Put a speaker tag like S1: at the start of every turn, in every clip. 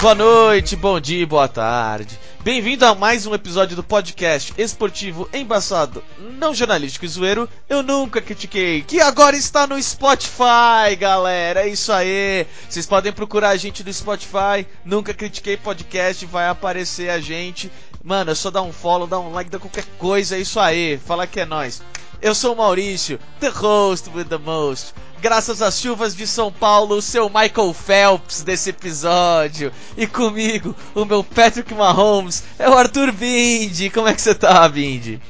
S1: Boa noite, bom dia, boa tarde. Bem-vindo a mais um episódio do podcast esportivo embaçado, não jornalístico e zoeiro, eu nunca critiquei, que agora está no Spotify, galera, é isso aí. Vocês podem procurar a gente no Spotify, nunca critiquei podcast, vai aparecer a gente. Mano, é só dar um follow, dar um like, dar qualquer coisa, é isso aí, fala que é nós. Eu sou Maurício, the host with the most graças às chuvas de São Paulo, o seu Michael Phelps desse episódio. E comigo, o meu Patrick Mahomes, é o Arthur Bindi. Como é que você tá, Bindi?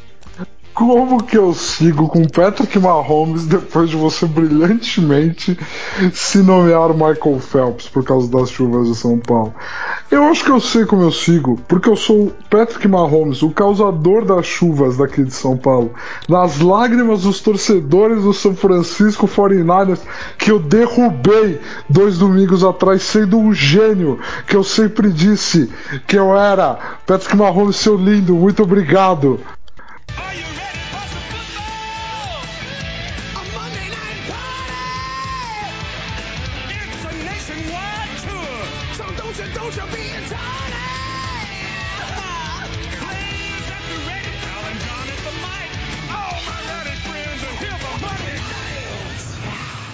S2: Como que eu sigo com Patrick Mahomes depois de você brilhantemente se nomear Michael Phelps por causa das chuvas de São Paulo? Eu acho que eu sei como eu sigo, porque eu sou Patrick Mahomes, o causador das chuvas daqui de São Paulo. Nas lágrimas dos torcedores do São Francisco 49ers que eu derrubei dois domingos atrás, sendo um gênio, que eu sempre disse que eu era. Patrick Mahomes, seu lindo, muito obrigado.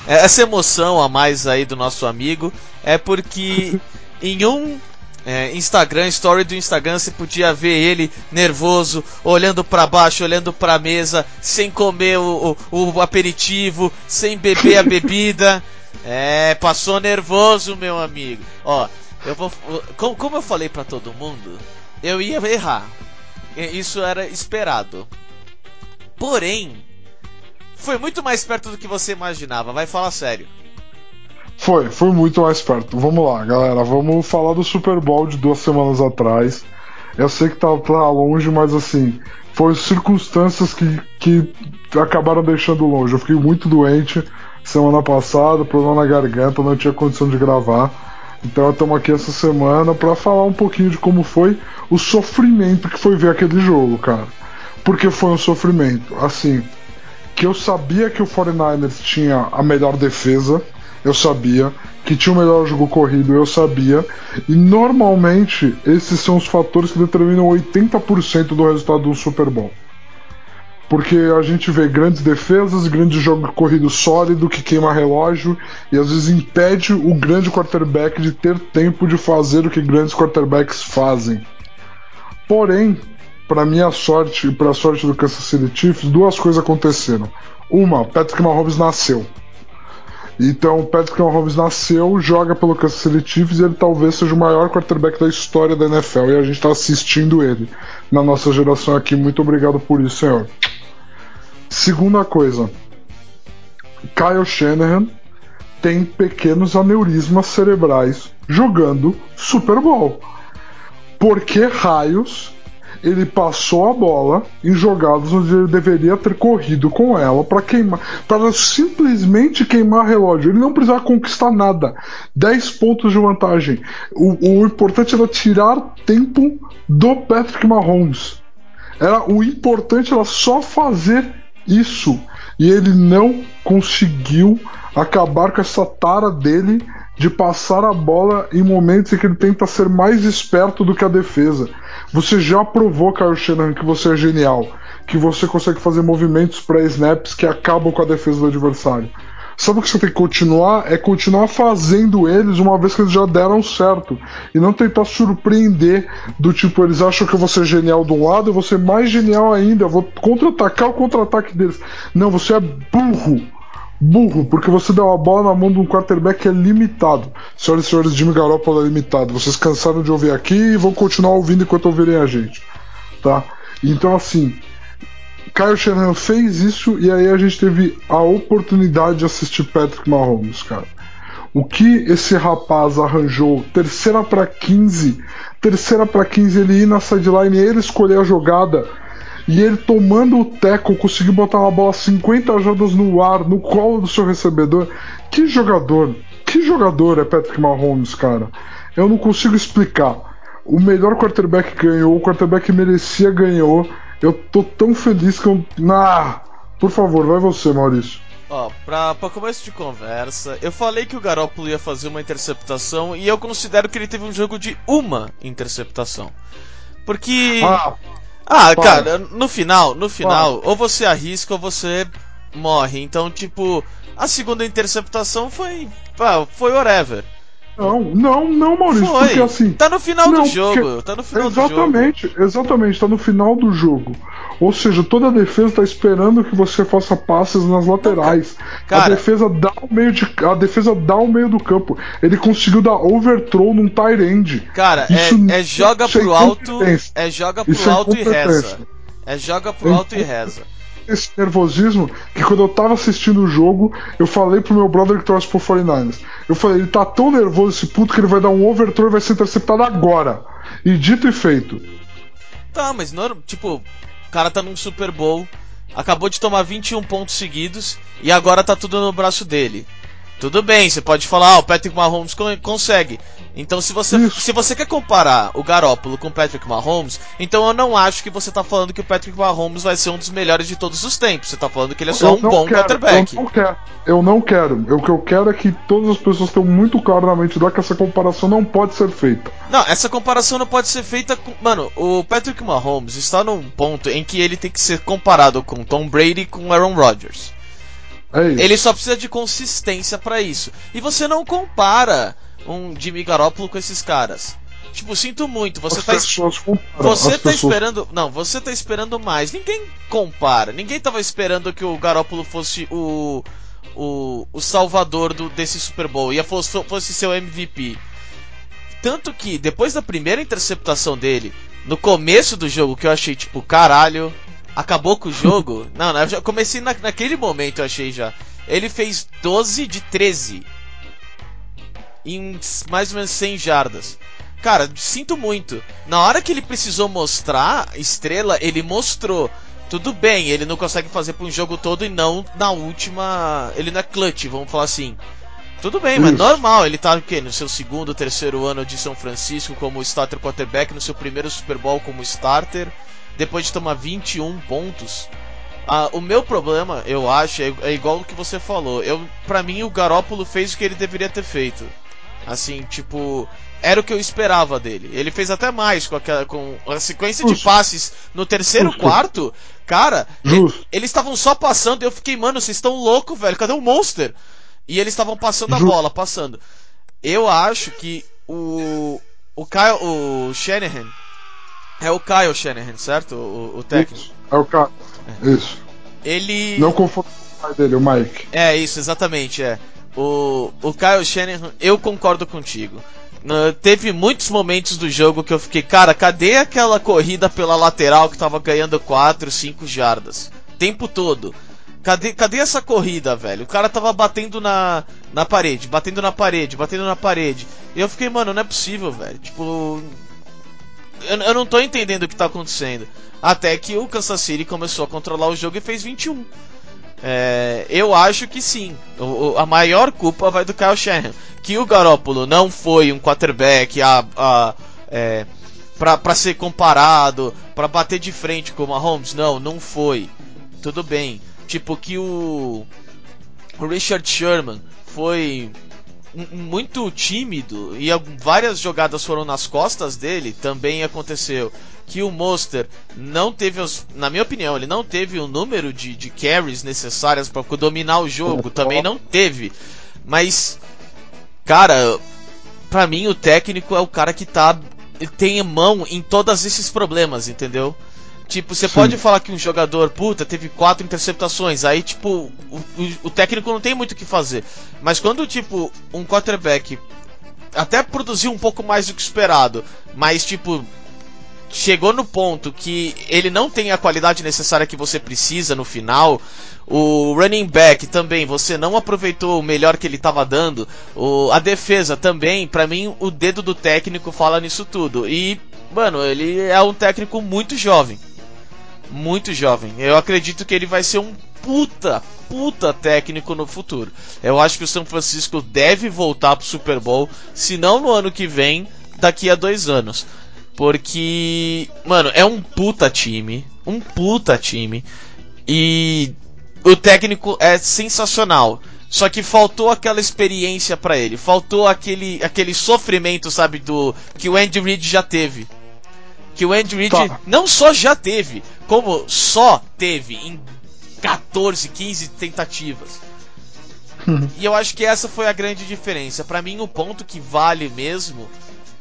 S1: Essa emoção a mais aí do nosso amigo é porque em um é, Instagram, story do Instagram, você podia ver ele nervoso, olhando para baixo, olhando para a mesa, sem comer o, o, o, aperitivo, sem beber a bebida. É, passou nervoso, meu amigo. Ó, eu vou, como, como eu falei para todo mundo, eu ia errar. Isso era esperado. Porém, foi muito mais perto do que você imaginava, vai falar sério.
S2: Foi, foi muito mais perto. Vamos lá, galera, vamos falar do Super Bowl de duas semanas atrás. Eu sei que tá, tá longe, mas assim, foram circunstâncias que, que acabaram deixando longe. Eu fiquei muito doente semana passada, problema na garganta, não tinha condição de gravar. Então estamos aqui essa semana para falar um pouquinho de como foi o sofrimento que foi ver aquele jogo, cara. Porque foi um sofrimento. Assim, que eu sabia que o 49ers tinha a melhor defesa, eu sabia. Que tinha o melhor jogo corrido, eu sabia. E normalmente esses são os fatores que determinam 80% do resultado do Super Bowl. Porque a gente vê grandes defesas, grandes jogo corrido sólido que queima relógio e às vezes impede o grande quarterback de ter tempo de fazer o que grandes quarterbacks fazem. Porém, para minha sorte e para a sorte do Kansas City Chiefs, duas coisas aconteceram. Uma, Patrick Mahomes nasceu. Então, Patrick Mahomes nasceu, joga pelo Kansas City Chiefs e ele talvez seja o maior quarterback da história da NFL e a gente está assistindo ele na nossa geração aqui. Muito obrigado por isso, senhor. Segunda coisa, Kyle Shanahan tem pequenos aneurismas cerebrais jogando Super Bowl. Por que raios ele passou a bola em jogadas onde ele deveria ter corrido com ela para queimar, para simplesmente queimar relógio. Ele não precisava conquistar nada. 10 pontos de vantagem. O, o importante era tirar tempo do Patrick Mahomes. Era o importante era só fazer isso. E ele não conseguiu acabar com essa tara dele de passar a bola em momentos em que ele tenta ser mais esperto do que a defesa. Você já provou, Kyle Shanahan, que você é genial, que você consegue fazer movimentos pré-snaps que acabam com a defesa do adversário. Sabe o que você tem que continuar? É continuar fazendo eles uma vez que eles já deram certo. E não tentar surpreender do tipo, eles acham que eu vou ser genial de um lado, eu vou ser mais genial ainda, eu vou contra-atacar o contra-ataque deles. Não, você é burro burro, porque você deu a bola na mão de um quarterback que é limitado. Senhoras e senhores, Jimmy Garoppolo é limitado. Vocês cansaram de ouvir aqui e vão continuar ouvindo enquanto ouvirem a gente. Tá? Então, assim, Kyle Shanahan fez isso e aí a gente teve a oportunidade de assistir Patrick Mahomes, cara. O que esse rapaz arranjou, terceira para 15, terceira para 15, ele ir na sideline, ele escolher a jogada e ele tomando o teco conseguiu botar uma bola 50 jardas no ar, no colo do seu recebedor. Que jogador, que jogador é Patrick Mahomes, cara? Eu não consigo explicar. o melhor quarterback ganhou, o quarterback que merecia ganhou. Eu tô tão feliz que eu. Ah, por favor, vai você, Maurício.
S1: Ó, pra, pra começo de conversa, eu falei que o Garoppolo ia fazer uma interceptação e eu considero que ele teve um jogo de uma interceptação. Porque.
S2: Ah,
S1: Ah,
S2: Para.
S1: cara, no final, no final, ou você arrisca ou você morre. Então, tipo, a segunda interceptação foi. Ah, foi whatever.
S2: Não, não, não, Maurício,
S1: Foi.
S2: porque assim.
S1: Tá no final
S2: Não,
S1: do jogo.
S2: porque-
S1: Tá no final do jogo.
S2: Exatamente, exatamente, tá no final do jogo. Ou seja, toda a defesa tá esperando que você faça passes nas laterais.
S1: Cara-
S2: a defesa dá o meio de a defesa dá o meio do campo. Ele conseguiu dar overthrow num tight end.
S1: Cara,
S2: Isso
S1: é, é joga
S2: isso é
S1: pro alto. É joga pro
S2: Isso é
S1: alto e reza. É joga pro
S2: É
S1: alto e reza.
S2: Esse nervosismo que quando eu tava assistindo o jogo, eu falei pro meu brother que torce pro 49ers. Eu falei, ele tá tão nervoso esse puto que ele vai dar um overthrow e vai ser interceptado agora. E dito e feito.
S1: Tá, mas não, tipo, o cara tá num Super Bowl, acabou de tomar 21 pontos seguidos e agora tá tudo no braço dele. Tudo bem, você pode falar, ah, o Patrick Mahomes con- consegue. Então se você,
S2: Isso.
S1: se você quer comparar o Garópolo com o Patrick Mahomes, então eu não acho que você tá falando que o Patrick Mahomes vai ser um dos melhores de todos os tempos. Você tá falando que ele é só
S2: Eu
S1: um
S2: não
S1: bom
S2: quero,
S1: quarterback.
S2: Eu não quero. Eu não quero. O que eu quero é que todas as pessoas tenham muito claro na mente dela que essa comparação não pode ser feita.
S1: Não, essa comparação não pode ser feita com. Mano, o Patrick Mahomes está num ponto em que ele tem que ser comparado com Tom Brady e com Aaron Rodgers.
S2: É.
S1: Ele só precisa de consistência pra isso. E você não compara um Jimmy Garoppolo com esses caras. Tipo, sinto muito, você
S2: as
S1: tá, es-
S2: pessoas comparam,
S1: você
S2: as
S1: tá
S2: pessoas-
S1: esperando. Não, você tá esperando mais. Ninguém compara. Ninguém tava esperando que o Garoppolo fosse o. O, o salvador do, desse Super Bowl. Ia fosse, fosse seu MVP. Tanto que depois da primeira interceptação dele, no começo do jogo, que eu achei tipo, caralho, acabou com o jogo. não, não, eu já comecei na- naquele momento, eu achei já. Ele fez 12 de 13 em mais ou menos 100 jardas. Cara, sinto muito. Na hora que ele precisou mostrar estrela, ele mostrou. Tudo bem, ele não consegue fazer por um jogo todo e não na última. Ele não é clutch, vamos falar assim. Tudo bem, mas normal, ele tá o quê? No seu segundo, terceiro ano de São Francisco como starter quarterback, no seu primeiro Super Bowl como starter, depois de tomar 21 pontos. Ah, o meu problema, eu acho, é, é igual o que você falou. Eu, para mim, o Garópolo fez o que ele deveria ter feito. Assim, tipo, era o que eu esperava dele. Ele fez até mais com, aquela, com a sequência de
S2: Justo.
S1: passes no terceiro
S2: Justo.
S1: quarto. Cara,
S2: Justo.
S1: e- eles estavam só passando e eu fiquei, mano, vocês estão loucos, velho. Cadê o Monster? E eles estavam passando a
S2: Justo.
S1: bola, passando. Eu acho que o. O Kyle. O Shanahan. É o Kyle Shanahan, certo? O, o técnico.
S2: Isso. É o cara. Isso.
S1: Ele.
S2: Não confunda com o pai dele, o Mike.
S1: É, isso, exatamente, é. O, o Kyle Shanahan, eu concordo contigo. Na- teve muitos momentos do jogo que eu fiquei, cara, cadê aquela corrida pela lateral que tava ganhando 4, 5 jardas? Tempo todo. Cadê, cadê essa corrida, velho? O cara tava batendo na, na parede, batendo na parede, batendo na parede. E eu fiquei, mano, não é possível, velho. Tipo. Eu, eu não tô entendendo o que tá acontecendo. Até que o Kansas City começou a controlar o jogo e fez 21. É, eu acho que sim. O- o- a maior culpa vai do Kyle Shanahan. Que o Garoppolo não foi um quarterback a, a, é, pra, pra ser comparado, pra bater de frente com o Mahomes. Não, não foi. Tudo bem. Tipo que o, o Richard Sherman foi muito tímido e várias jogadas foram nas costas dele, também aconteceu. Que o Monster não teve, os, na minha opinião, ele não teve o número de, de carries necessárias para dominar o jogo, também não teve. Mas, cara, pra mim o técnico é o cara que tá tem mão em todos esses problemas, entendeu? Tipo, você pode falar que um jogador, puta, teve quatro interceptações, aí, tipo, o, o- o técnico não tem muito o que fazer. Mas quando, tipo, um quarterback até produziu um pouco mais do que esperado, mas, tipo, chegou no ponto que ele não tem a qualidade necessária que você precisa no final. O running back também, você não aproveitou o melhor que ele estava dando. O, a defesa também, pra mim, o dedo do técnico fala nisso tudo. E, mano, ele é um técnico muito jovem. Muito jovem. Eu acredito que ele vai ser um puta, puta técnico no futuro. Eu acho que o São Francisco deve voltar pro Super Bowl, se não no ano que vem, daqui a dois anos. Porque, mano, é um puta time. Um puta time. E o técnico é sensacional. Só que faltou aquela experiência para ele, faltou aquele, aquele sofrimento, sabe, do que o Andy Reid já teve. Que o Andy Reid não só já teve, como só teve em 14, 15 tentativas. Uhum. E eu acho que essa foi a grande diferença. Para mim, o ponto que vale mesmo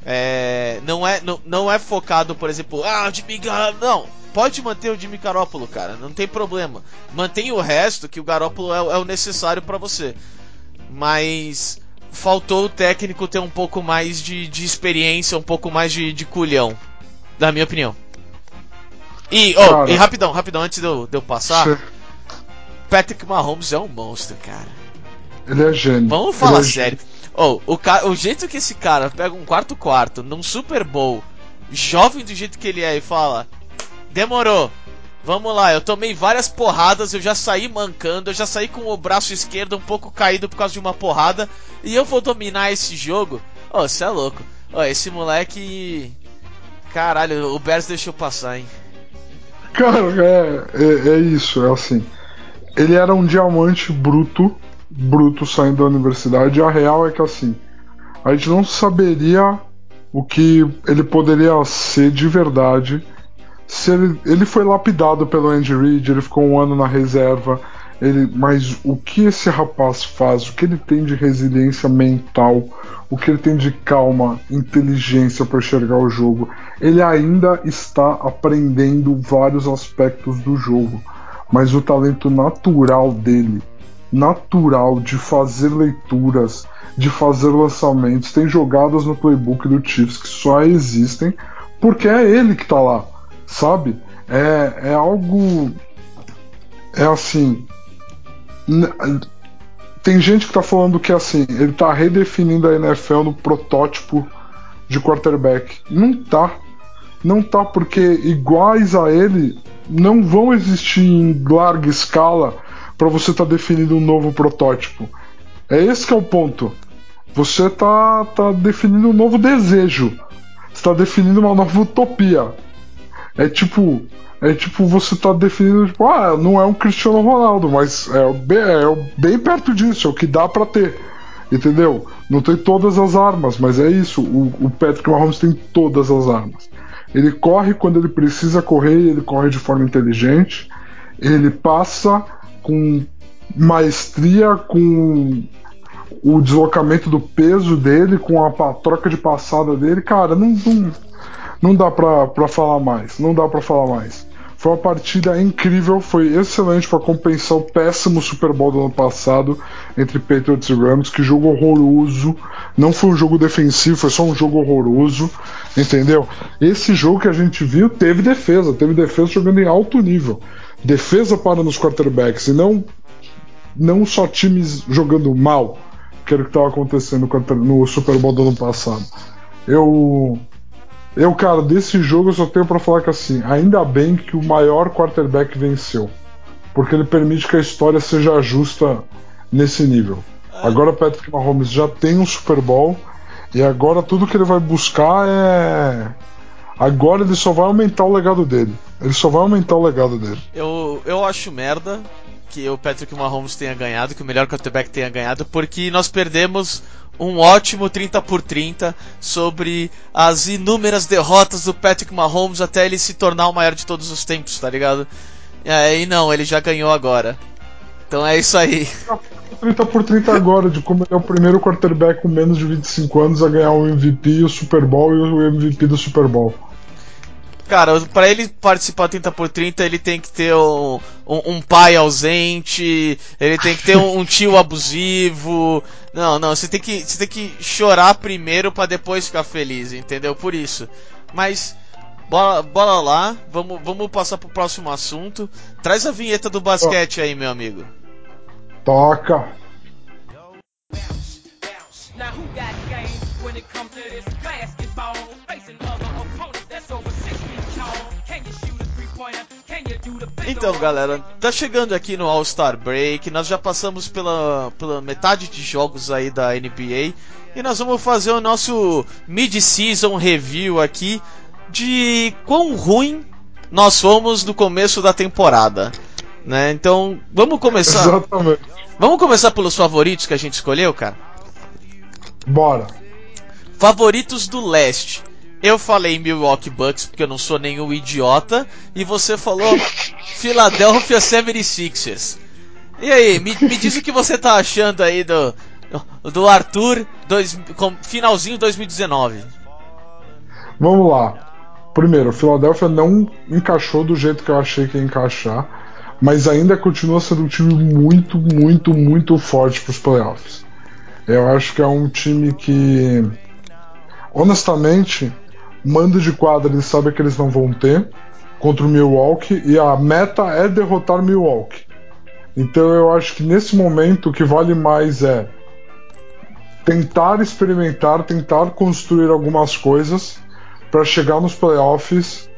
S1: é, não, é, não, não é focado, por exemplo, ah, o Jimmy Garoppolo. Não, pode manter o Jimmy Garoppolo, cara, não tem problema. Mantém o resto, que o Garoppolo é, é o necessário para você. Mas faltou o técnico ter um pouco mais de, de experiência, um pouco mais de, de culhão, na minha opinião. E, oh, e rapidão, rapidão, antes de eu, de eu passar. Patrick Mahomes é um monstro, cara.
S2: Ele é gênio.
S1: Vamos falar é sério. Oh, o, ca... o jeito que esse cara pega um quarto quarto num Super Bowl, jovem do jeito que ele é, e fala: Demorou. Vamos lá, eu tomei várias porradas, eu já saí mancando, eu já saí com o braço esquerdo um pouco caído por causa de uma porrada, e eu vou dominar esse jogo. Ô, oh, você é louco. Ó, oh, esse moleque. Caralho, o Bears deixou passar, hein?
S2: Cara, é, é, é isso, é assim. Ele era um diamante bruto bruto saindo da universidade. A real é que assim, a gente não saberia o que ele poderia ser de verdade. Se ele, ele foi lapidado pelo Andy Reid, ele ficou um ano na reserva. Ele, mas o que esse rapaz faz, o que ele tem de resiliência mental, o que ele tem de calma, inteligência para enxergar o jogo, ele ainda está aprendendo vários aspectos do jogo. Mas o talento natural dele natural de fazer leituras, de fazer lançamentos. Tem jogadas no playbook do Chiefs que só existem porque é ele que tá lá, sabe? É, é algo. É assim. Tem gente que tá falando que assim, ele tá redefinindo a NFL no protótipo de quarterback. Não tá. Não tá porque iguais a ele não vão existir em larga escala para você estar tá definindo um novo protótipo. É esse que é o ponto. Você tá, tá definindo um novo desejo. está definindo uma nova utopia. É tipo, é tipo você tá definindo, tipo, ah, não é um Cristiano Ronaldo, mas é bem, é bem perto disso, é o que dá para ter. Entendeu? Não tem todas as armas, mas é isso. O, o Patrick Mahomes tem todas as armas. Ele corre quando ele precisa correr, ele corre de forma inteligente. Ele passa com maestria, com o deslocamento do peso dele, com a troca de passada dele, cara, não, não, não dá pra falar mais. Não dá pra falar mais. Foi uma partida incrível, foi excelente para compensar o péssimo Super Bowl do ano passado entre Patriots e Rams. Que jogo horroroso. Não foi um jogo defensivo, foi só um jogo horroroso. Entendeu? Esse jogo que a gente viu teve defesa, teve defesa jogando em alto nível defesa para nos quarterbacks e não, não só times jogando mal, que era o que estava acontecendo no Super Bowl do ano passado. Eu, eu, cara, desse jogo eu só tenho para falar que assim, ainda bem que o maior quarterback venceu, porque ele permite que a história seja justa nesse nível. Agora Patrick Mahomes já tem um Super Bowl e agora tudo que ele vai buscar é Agora ele só vai aumentar o legado dele. Ele só vai aumentar o legado dele.
S1: Eu, eu acho merda que o Patrick Mahomes tenha ganhado, que o melhor quarterback tenha ganhado, porque nós perdemos um ótimo 30 por 30 sobre as inúmeras derrotas do Patrick Mahomes até ele se tornar o maior de todos os tempos, tá ligado? É, e não, ele já ganhou agora. Então é isso aí.
S2: 30 por 30 agora, de como ele é o primeiro quarterback com menos de 25 anos a ganhar o MVP, o Super Bowl e o MVP do Super Bowl.
S1: Cara, para ele participar 30 por 30, ele tem que ter um, um, um pai ausente, ele tem que ter um, um, tio abusivo. Não, não, você tem que, você tem que chorar primeiro para depois ficar feliz, entendeu? Por isso. Mas bola, bola lá, vamos, vamos passar pro próximo assunto. Traz a vinheta do basquete aí, meu amigo.
S2: Toca.
S1: Então, galera, tá chegando aqui no All-Star Break. Nós já passamos pela, pela metade de jogos aí da NBA. E nós vamos fazer o nosso mid-season review aqui de quão ruim nós fomos no começo da temporada. Né? Então, vamos começar.
S2: Exatamente.
S1: Vamos começar pelos favoritos que a gente escolheu, cara?
S2: Bora.
S1: Favoritos do leste. Eu falei Milwaukee Bucks porque eu não sou nenhum idiota. E você falou Philadelphia 76ers. E aí, me, me diz o que você tá achando aí do, do Arthur dois, com, finalzinho 2019.
S2: Vamos lá. Primeiro, Philadelphia não encaixou do jeito que eu achei que ia encaixar, mas ainda continua sendo um time muito, muito, muito forte para os playoffs. Eu acho que é um time que, honestamente, mando de quadra eles sabem que eles não vão ter contra o Milwaukee e a meta é derrotar Milwaukee. Então eu acho que nesse momento o que vale mais é tentar experimentar, tentar construir algumas coisas para chegar nos playoffs.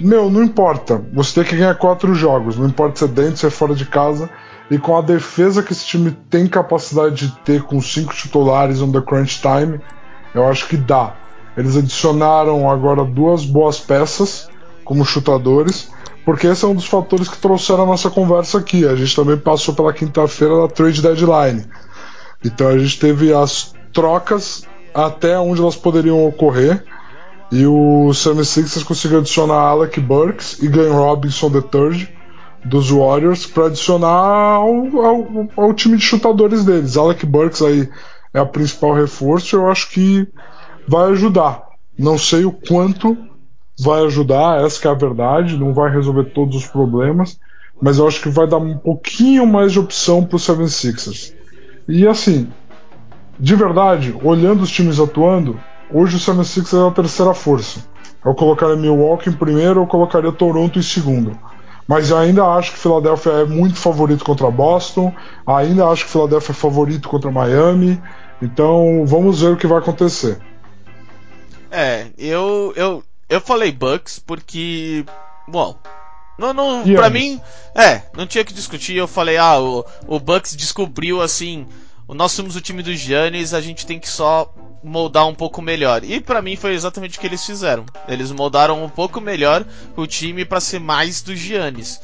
S2: Meu, não importa. Você tem que ganhar quatro jogos. Não importa se é dentro, se é fora de casa. E com a defesa que esse time tem capacidade de ter com cinco titulares the crunch time, eu acho que dá. Eles adicionaram agora duas boas peças como chutadores, porque esse é um dos fatores que trouxeram a nossa conversa aqui. A gente também passou pela quinta-feira da trade deadline. Então a gente teve as trocas até onde elas poderiam ocorrer. E o 76ers conseguiu adicionar Alec Burks e Glenn Robinson III dos Warriors para adicionar ao, ao, ao, time de chutadores deles. Alec Burks aí é a principal reforço. Eu acho que vai ajudar. Não sei o quanto vai ajudar, essa é a verdade. Não vai resolver todos os problemas, mas eu acho que vai dar um pouquinho mais de opção para o 76ers. E assim, de verdade, olhando os times atuando, hoje o 76ers é a terceira força. Eu colocaria Milwaukee em primeiro, eu colocaria Toronto em segundo. Mas ainda acho que Philadelphia é muito favorito contra Boston, ainda acho que Philadelphia é favorito contra Miami. Então vamos ver o que vai acontecer.
S1: É, eu eu eu falei Bucks porque, bom, não, não, pra mim, é, não tinha que discutir. Eu falei, ah, o, o Bucks descobriu assim. Nós somos o time dos Giannis, a gente tem que só moldar um pouco melhor. E para mim foi exatamente o que eles fizeram. Eles moldaram um pouco melhor o time para ser mais dos Giannis.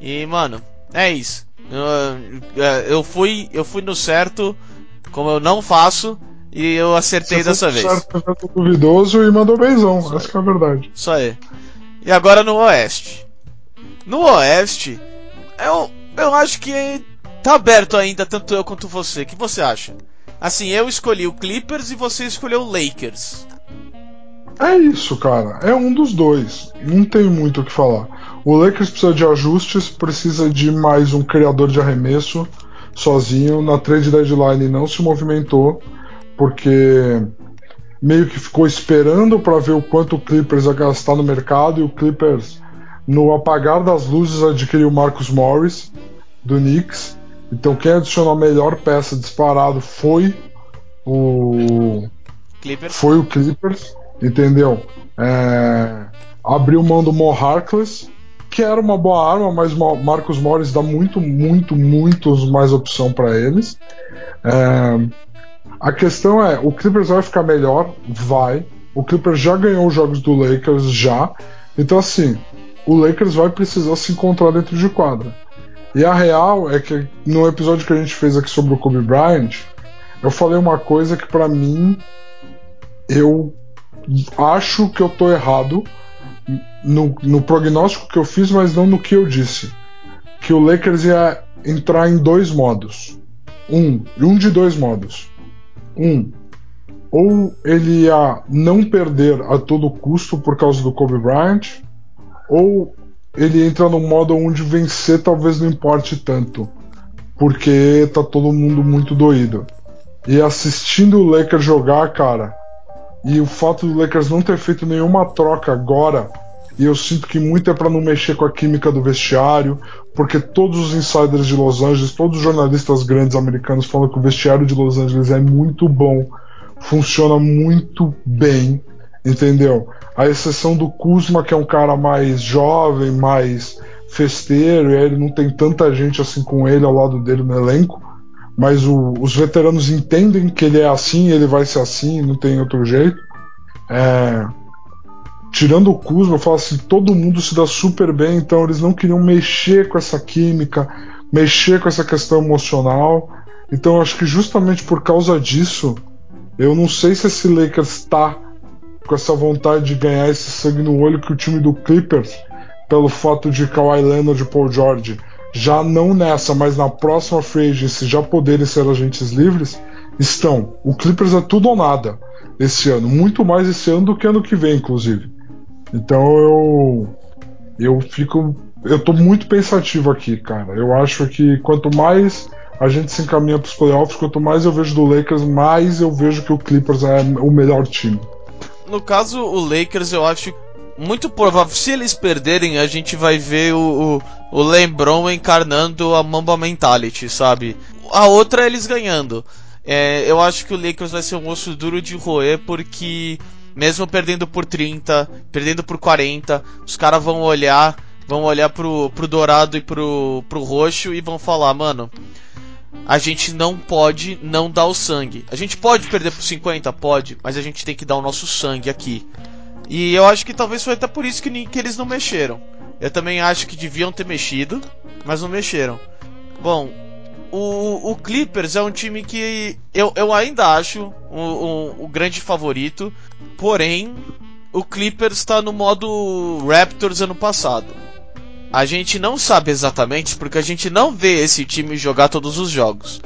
S1: E, mano, é isso. Eu, é, eu, fui, eu fui no certo, como eu não faço, e eu acertei dessa vez.
S2: Duvidoso e mandou benzão, essa é a verdade.
S1: Isso aí. E agora no Oeste. No Oeste, eu, eu acho que tá aberto ainda, tanto eu quanto você. O que você acha? Assim, eu escolhi o Clippers e você escolheu o Lakers.
S2: É isso, cara. É um dos dois. Não tem muito o que falar. O Lakers precisa de ajustes, precisa de mais um criador de arremesso sozinho. Na trade deadline não se movimentou, porque meio que ficou esperando para ver o quanto o Clippers ia gastar no mercado e o Clippers no apagar das luzes, adquiriu o Marcus Morris, do Knicks. Então quem adicionou a melhor peça disparado foi o.
S1: Clippers.
S2: Foi o Clippers, entendeu? É... Abriu mão do Mo Harkless, que era uma boa arma, mas o Marcus Morris dá muito, muito, muito mais opção para eles. É... A questão é, o Clippers vai ficar melhor? Vai. O Clippers já ganhou os jogos do Lakers, já. Então assim, o Lakers vai precisar se encontrar dentro de quadra. E a real é que no episódio que a gente fez aqui sobre o Kobe Bryant, eu falei uma coisa que para mim eu acho que eu tô errado no, no prognóstico que eu fiz, mas não no que eu disse. Que o Lakers ia entrar em dois modos. Um, um de dois modos. Um, ou ele ia não perder a todo custo por causa do Kobe Bryant, ou ele entra no modo onde vencer talvez não importe tanto, porque tá todo mundo muito doído. E assistindo o Lakers jogar, cara, e o fato do Lakers não ter feito nenhuma troca agora, e eu sinto que muito é para não mexer com a química do vestiário, porque todos os insiders de Los Angeles, todos os jornalistas grandes americanos falam que o vestiário de Los Angeles é muito bom, funciona muito bem, entendeu? A exceção do Kuzma, que é um cara mais jovem, mais festeiro, e ele não tem tanta gente assim com ele ao lado dele no elenco. Mas o, os veteranos entendem que ele é assim, ele vai ser assim, não tem outro jeito. É... tirando o Kuzma, eu falo assim, todo mundo se dá super bem, então eles não queriam mexer com essa química, mexer com essa questão emocional. Então acho que justamente por causa disso, eu não sei se esse Lakers está com essa vontade de ganhar esse sangue no olho que o time do Clippers, pelo fato de Kawhi Leonard e Paul George já não nessa, mas na próxima free agency já poderem ser agentes livres, estão. O Clippers é tudo ou nada esse ano, muito mais esse ano do que ano que vem, inclusive. Então eu eu fico eu tô muito pensativo aqui, cara. Eu acho que quanto mais a gente se encaminha para os playoffs, quanto mais eu vejo do Lakers, mais eu vejo que o Clippers é o melhor time.
S1: No caso, o Lakers, eu acho muito provável, se eles perderem, a gente vai ver o, o, o LeBron encarnando a Mamba Mentality, sabe? A outra é eles ganhando. É, eu acho que o Lakers vai ser um osso duro de roer, porque mesmo perdendo por 30, perdendo por 40, os caras vão olhar, vão olhar pro, pro dourado e pro, pro roxo e vão falar, mano, a gente não pode não dar o sangue. A gente pode perder por 50? Pode, mas a gente tem que dar o nosso sangue aqui. E eu acho que talvez foi até por isso que, que eles não mexeram. Eu também acho que deviam ter mexido, mas não mexeram. Bom, o, o Clippers é um time que eu, eu ainda acho o, o, o grande favorito, porém o Clippers está no modo Raptors ano passado. A gente não sabe exatamente porque a gente não vê esse time jogar todos os jogos.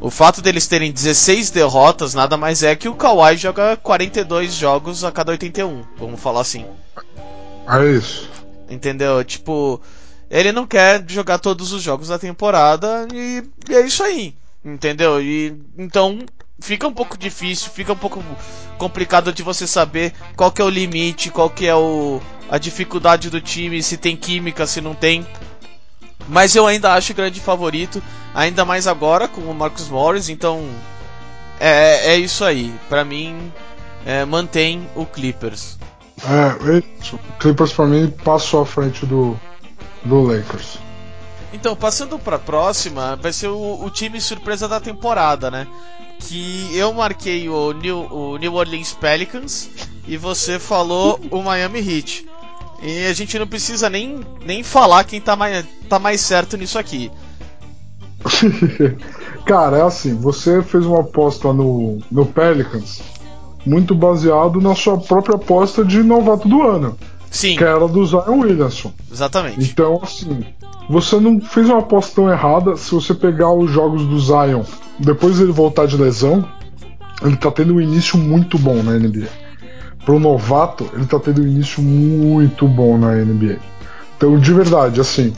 S1: O fato deles terem 16 derrotas nada mais é que o Kawhi joga 42 jogos a cada 81, vamos falar assim.
S2: É isso.
S1: Entendeu? Tipo, ele não quer jogar todos os jogos da temporada e, e é isso aí. Entendeu? E então fica um pouco difícil, fica um pouco complicado de você saber qual que é o limite, qual que é o, a dificuldade do time, se tem química, se não tem. Mas eu ainda acho grande favorito, ainda mais agora com o Marcus Morris, então é, é isso aí. Para mim, é, mantém o Clippers.
S2: É, é. O Clippers para mim passou à frente do, do Lakers.
S1: Então, passando para a próxima, vai ser o, o, time surpresa da temporada, né? Que eu marquei o New, o New Orleans Pelicans e você falou o Miami Heat. E a gente não precisa nem, nem falar quem tá mais, tá mais certo nisso aqui.
S2: Cara, é assim, você fez uma aposta no, no Pelicans muito baseado na sua própria aposta de novato do ano.
S1: Sim.
S2: Que era do Zion Williamson.
S1: Exatamente.
S2: Então, assim, você não fez uma aposta tão errada se você pegar os jogos do Zion depois ele voltar de lesão. Ele tá tendo um início muito bom na NBA. Um novato, ele tá tendo um início muito bom na NBA. Então, de verdade, assim,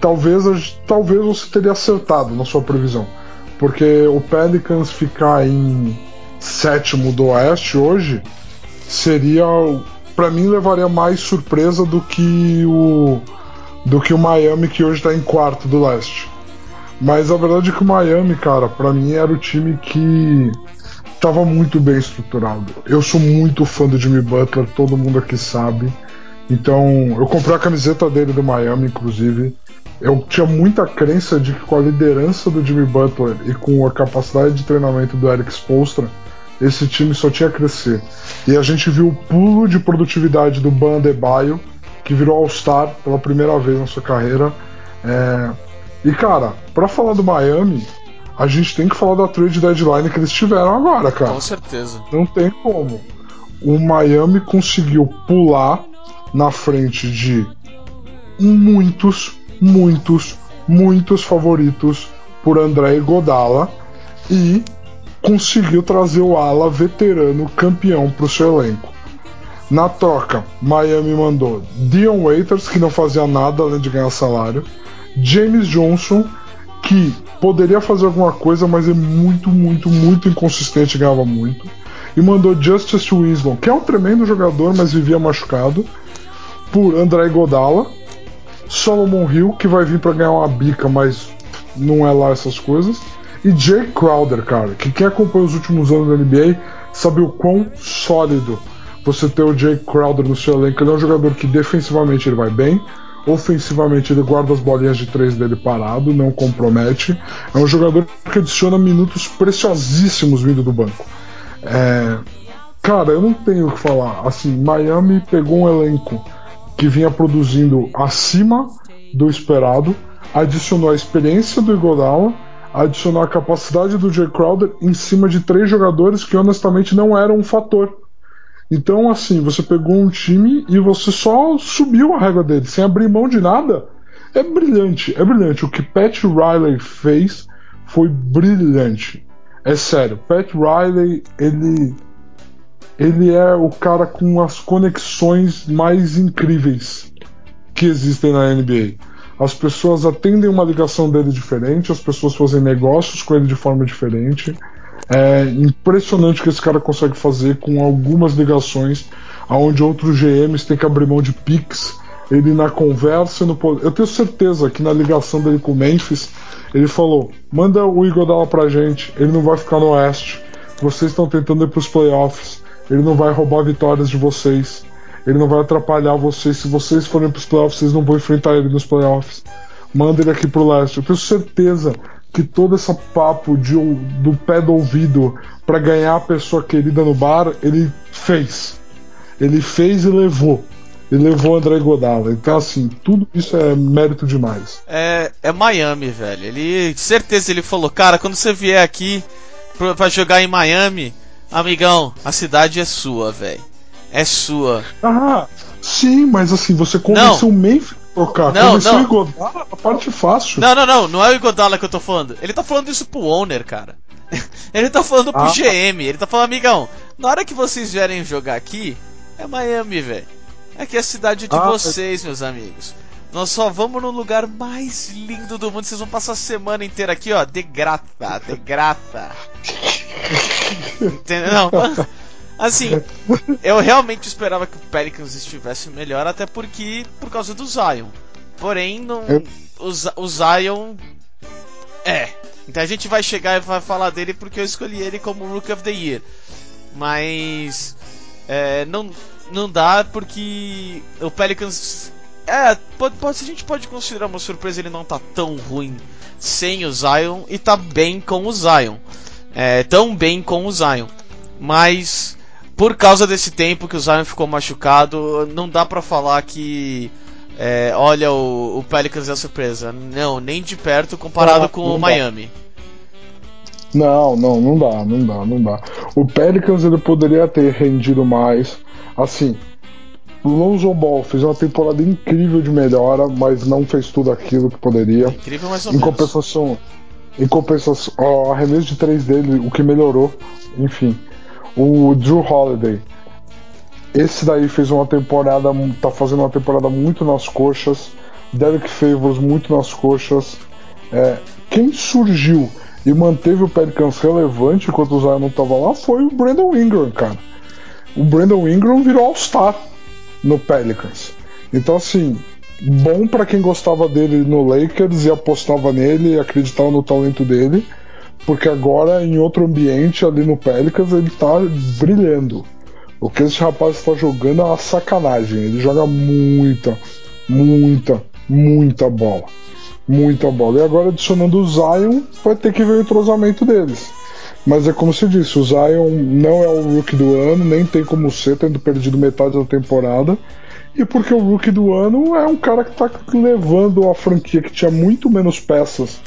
S2: talvez, talvez você teria acertado na sua previsão. Porque o Pelicans ficar em sétimo do Oeste hoje seria, para mim, levaria mais surpresa do que o do que o Miami que hoje está em quarto do Leste. Mas a verdade é que o Miami, cara, para mim era o time que estava muito bem estruturado. Eu sou muito fã do Jimmy Butler, todo mundo aqui sabe. Então, eu comprei a camiseta dele do Miami, inclusive. Eu tinha muita crença de que com a liderança do Jimmy Butler e com a capacidade de treinamento do Eric Spoelstra, esse time só tinha a crescer. E a gente viu o pulo de produtividade do Ban Adebayo, que virou All-Star pela primeira vez na sua carreira. É... E cara, para falar do Miami, a gente tem que falar da trade deadline que eles tiveram agora, cara.
S1: Com certeza.
S2: Não tem como. O Miami conseguiu pular na frente de muitos, muitos, muitos favoritos por André Godala e conseguiu trazer o ala veterano campeão para o seu elenco. Na troca, Miami mandou Dion Waiters, que não fazia nada além de ganhar salário, James Johnson, que poderia fazer alguma coisa, mas é muito, muito, muito inconsistente, ganhava muito. E mandou Justice Winslow, que é um tremendo jogador, mas vivia machucado, por André Godala. Solomon Hill, que vai vir para ganhar uma bica, mas não é lá essas coisas. E Jay Crowder, cara, que quem acompanha os últimos anos da NBA sabe o quão sólido você ter o Jay Crowder no seu elenco. Ele é um jogador que defensivamente ele vai bem, Ofensivamente, ele guarda as bolinhas de três dele parado, não compromete. É um jogador que adiciona minutos preciosíssimos vindo do banco. É... cara, eu não tenho o que falar. Assim, Miami pegou um elenco que vinha produzindo acima do esperado, adicionou a experiência do Igodala, adicionou a capacidade do Jay Crowder em cima de três jogadores que honestamente não eram um fator. Então, assim, você pegou um time e você só subiu a régua dele, sem abrir mão de nada. É brilhante, é brilhante. O que Pat Riley fez foi brilhante. É sério, Pat Riley, ele ele é o cara com as conexões mais incríveis que existem na NBA. As pessoas atendem uma ligação dele diferente, as pessoas fazem negócios com ele de forma diferente. É impressionante o que esse cara consegue fazer com algumas ligações, aonde outros GMs têm que abrir mão de picks. Ele na conversa, no... eu tenho certeza que na ligação dele com o Memphis, ele falou: manda o Iguodala pra gente, ele não vai ficar no Oeste. Vocês estão tentando ir pros playoffs, ele não vai roubar vitórias de vocês, ele não vai atrapalhar vocês. Se vocês forem pros playoffs, vocês não vão enfrentar ele nos playoffs. Manda ele aqui pro Leste. Eu tenho certeza que todo esse papo de, do pé do ouvido para ganhar a pessoa querida no bar, ele fez. Ele fez e levou. E levou o André Godala. Então, assim, tudo isso é mérito demais.
S1: É, é Miami, velho. Ele, certeza, ele falou, cara, quando você vier aqui pra jogar em Miami, amigão, a cidade é sua, velho. É sua.
S2: Ah, sim, mas assim, você convenceu o Memphis trocar. Não, Convenceu não. o Igodala, a parte fácil.
S1: Não, não, não, não é o Igodala que eu tô falando. Ele tá falando isso pro owner, cara. ele tá falando pro ah. GM, ele tá falando, amigão, na hora que vocês vierem jogar aqui, é Miami, velho. Aqui é a cidade de ah, vocês, meus amigos. Nós só vamos no lugar mais lindo do mundo. Vocês vão passar a semana inteira aqui, ó, de grata, de grata. Entendeu? Não, assim, eu realmente esperava que o Pelicans estivesse melhor, até porque por causa do Zion. Porém, não, o, o Zion é. Então a gente vai chegar e vai falar dele porque eu escolhi ele como Rookie of the Year. Mas é, não, não dá porque o Pelicans. É, pode, pode, a gente pode considerar uma surpresa ele não tá tão ruim sem o Zion e tá bem com o Zion. É, tão bem com o Zion. Mas por causa desse tempo que o Zion ficou machucado, não dá para falar que é, olha o, o, Pelicans é a surpresa. Não, nem de perto comparado não, com não o dá. Miami.
S2: Não, não, não dá, não dá, não dá. O Pelicans ele poderia ter rendido mais. Assim, o Lonzo Ball fez uma temporada incrível de melhora, mas não fez tudo aquilo que poderia.
S1: Incrível mais ou
S2: em compensação, em compensação, o arremesso de três dele, o que melhorou, enfim. O Drew Holiday, esse daí fez uma temporada, tá fazendo uma temporada muito nas coxas. Derek Favors muito nas coxas. É, quem surgiu e manteve o Pelicans relevante enquanto o Zion não tava lá foi o Brandon Ingram, cara o Brandon Ingram virou All-Star no Pelicans. Então, assim, bom para quem gostava dele no Lakers e apostava nele e acreditava no talento dele, porque agora em outro ambiente ali no Pelicans ele tá brilhando. O que esse rapaz está jogando é uma sacanagem. Ele joga muita, muita, muita bola. Muita bola. E agora adicionando o Zion, vai ter que ver o entrosamento deles. Mas é como se disse, o Zion não é o rookie do ano, nem tem como ser, tendo perdido metade da temporada. E porque o rookie do ano é um cara que está levando a franquia que tinha muito menos peças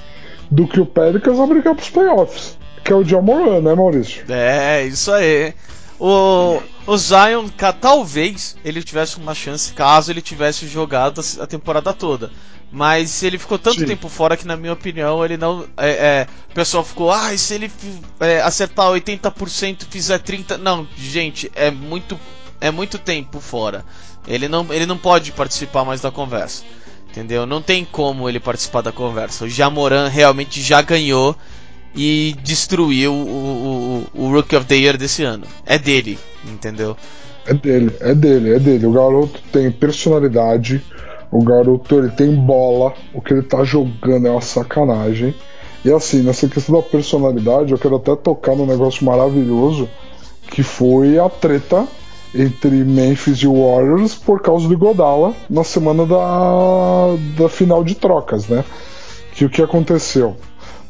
S2: do que o Pelicans a brigar pros playoffs. Que é o Jamoran, né, Maurício?
S1: É, isso aí. O, o Zion, talvez ele tivesse uma chance caso ele tivesse jogado a temporada toda. Mas ele ficou tanto Sim. tempo fora que, na minha opinião, ele não. É, é, o pessoal ficou, ah, se ele é, acertar 80%, fizer 30%. Não, gente, é muito, é muito tempo fora. Ele não, ele não pode participar mais da conversa. Entendeu? Não tem como ele participar da conversa. O Jamoran realmente já ganhou e destruiu o, o, o Rookie of the Year desse ano. É dele, entendeu?
S2: É dele, é dele, é dele. O garoto tem personalidade o garoto ele tem bola, o que ele tá jogando é uma sacanagem. E assim, nessa questão da personalidade, eu quero até tocar num negócio maravilhoso que foi a treta entre Memphis e Warriors por causa do Godala na semana da, da final de trocas, né? Que o que aconteceu?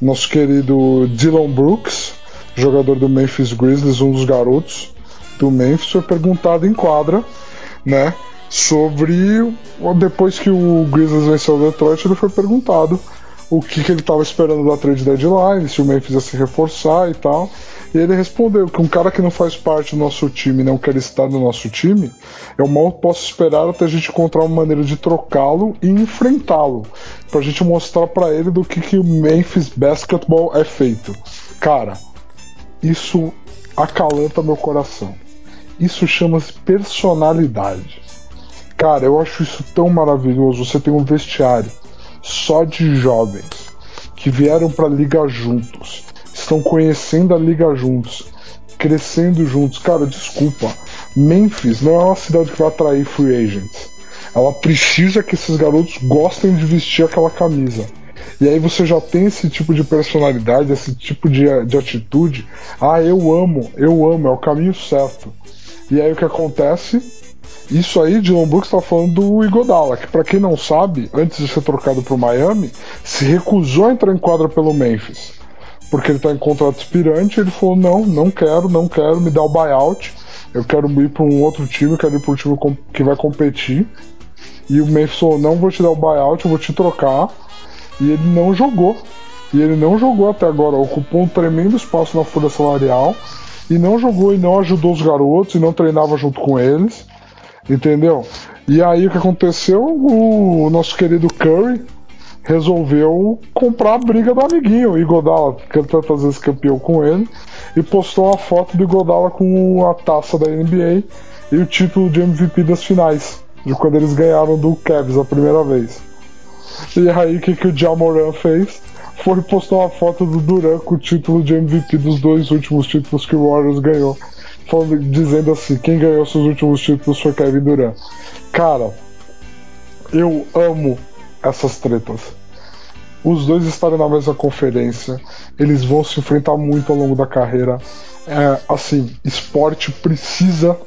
S2: Nosso querido Dylan Brooks, jogador do Memphis Grizzlies, um dos garotos, do Memphis foi perguntado em quadra, né? Sobre depois que o Grizzlies venceu o Detroit, ele foi perguntado o que, que ele estava esperando da trade deadline, se o Memphis ia se reforçar e tal. E ele respondeu que um cara que não faz parte do nosso time não quer estar no nosso time, eu mal posso esperar até a gente encontrar uma maneira de trocá-lo e enfrentá-lo, pra gente mostrar para ele do que, que o Memphis Basketball é feito. Cara, isso acalanta meu coração. Isso chama-se personalidade. Cara, eu acho isso tão maravilhoso. Você tem um vestiário só de jovens que vieram para a liga juntos, estão conhecendo a liga juntos, crescendo juntos. Cara, desculpa, Memphis não é uma cidade que vai atrair free agents. Ela precisa que esses garotos gostem de vestir aquela camisa. E aí você já tem esse tipo de personalidade, esse tipo de, de atitude. Ah, eu amo, eu amo, é o caminho certo. E aí o que acontece? Isso aí, Dylan Brooks está falando do Igodala, que para quem não sabe, antes de ser trocado para o Miami, se recusou a entrar em quadra pelo Memphis. Porque ele está em contrato expirante, ele falou: não, não quero, não quero, me dá o buyout. Eu quero ir para um outro time, quero ir para um time que vai competir. E o Memphis falou: não vou te dar o buyout, eu vou te trocar e ele não jogou. E ele não jogou até agora, ocupou um tremendo espaço na folha salarial e não jogou e não ajudou os garotos e não treinava junto com eles, entendeu? E aí o que aconteceu? O nosso querido Curry resolveu comprar a briga do amiguinho, Igodala, que ele tantas vezes campeão com ele, e postou uma foto do Igodala com a taça da NBA e o título de MVP das finais, de quando eles ganharam do Cavs a primeira vez. E aí o que, que o Jamoran fez? Foi postar uma foto do Duran com o título de MVP dos dois últimos títulos que o Warriors ganhou. Falando, dizendo assim, quem ganhou seus últimos títulos foi Kevin Durant. Cara, eu amo essas tretas. Os dois estarem na mesma conferência, eles vão se enfrentar muito ao longo da carreira. É, assim, esporte precisa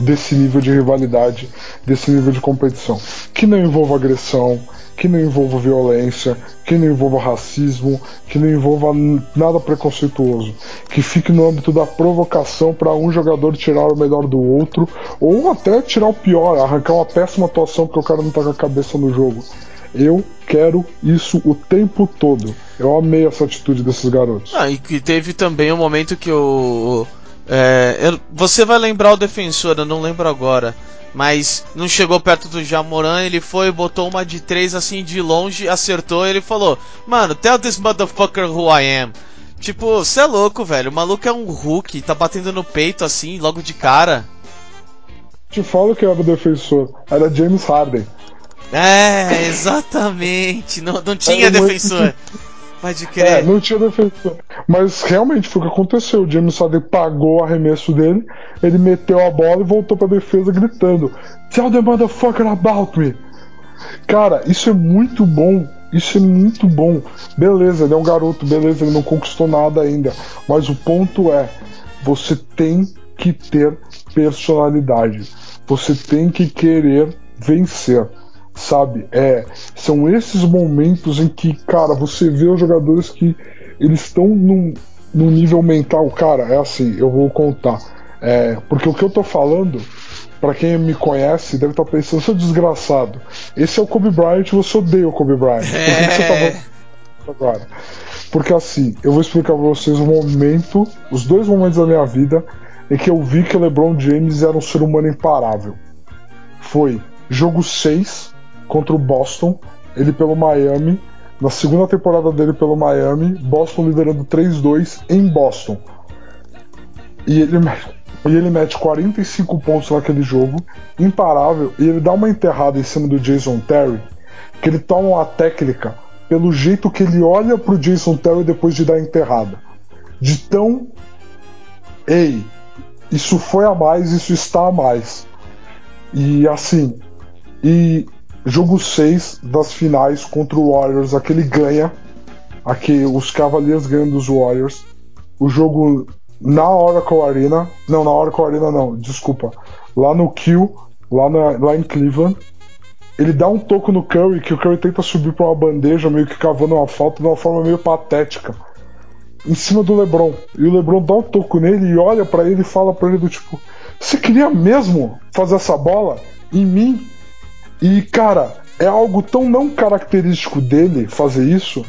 S2: desse nível de rivalidade, desse nível de competição, que não envolva agressão, que não envolva violência, que não envolva racismo, que não envolva nada preconceituoso, que fique no âmbito da provocação para um jogador tirar o melhor do outro, ou até tirar o pior, arrancar uma péssima atuação porque o cara não tá com a cabeça no jogo. Eu quero isso o tempo todo. Eu amei essa atitude desses garotos.
S1: Ah, e teve também um momento que o. É, eu, você vai lembrar o defensor, eu não lembro agora mas não chegou perto do Jamoran, ele foi, botou uma de três assim de longe, acertou, ele falou: "Mano, tell this motherfucker who I am". Tipo, você é louco, velho. O maluco é um Hulk, tá batendo no peito assim, logo de cara.
S2: Te falo que era o defensor, era James Harden.
S1: É, exatamente. Não, não tinha defensor. Pode crer.
S2: É, não tinha defensor. Mas realmente foi o que aconteceu. O James Harden pagou o arremesso dele, ele meteu a bola e voltou pra defesa gritando: Tell the motherfucker about me. Cara, isso é muito bom. Isso é muito bom. Beleza, ele é um garoto, beleza, ele não conquistou nada ainda. Mas o ponto é: você tem que ter personalidade. Você tem que querer vencer sabe? É, são esses momentos em que, cara, você vê os jogadores que eles estão num, num nível mental, cara, é assim, eu vou contar. É, porque o que eu tô falando, para quem me conhece, deve estar tá pensando, seu desgraçado, esse é o Kobe Bryant, você odeia o Kobe Bryant. Por que, que você tá falando agora? Porque assim, eu vou explicar pra vocês o momento, os dois momentos da minha vida em que eu vi que o LeBron James era um ser humano imparável. Foi jogo 6 contra o Boston, ele pelo Miami, na segunda temporada dele pelo Miami, Boston liderando 3-2 em Boston. E ele, e ele mete 45 pontos naquele jogo, imparável, e ele dá uma enterrada em cima do Jason Terry, que ele toma uma técnica pelo jeito que ele olha pro Jason Terry depois de dar a enterrada. De tão. Ei, isso foi a mais, isso está a mais. E assim. E jogo 6 das finais contra o Warriors, aquele ganha. Aqui, os Cavaliers ganham dos Warriors. O jogo na Oracle Arena. Não, na Oracle Arena não, desculpa. Lá no Kill, lá, na, lá em Cleveland. Ele dá um toco no Curry, que o Curry tenta subir para uma bandeja, meio que cavando uma falta de uma forma meio patética. em cima do LeBron. E o LeBron dá um toco nele e olha para ele e fala para ele do tipo: Você queria mesmo fazer essa bola em mim? E cara, é algo tão não característico dele fazer isso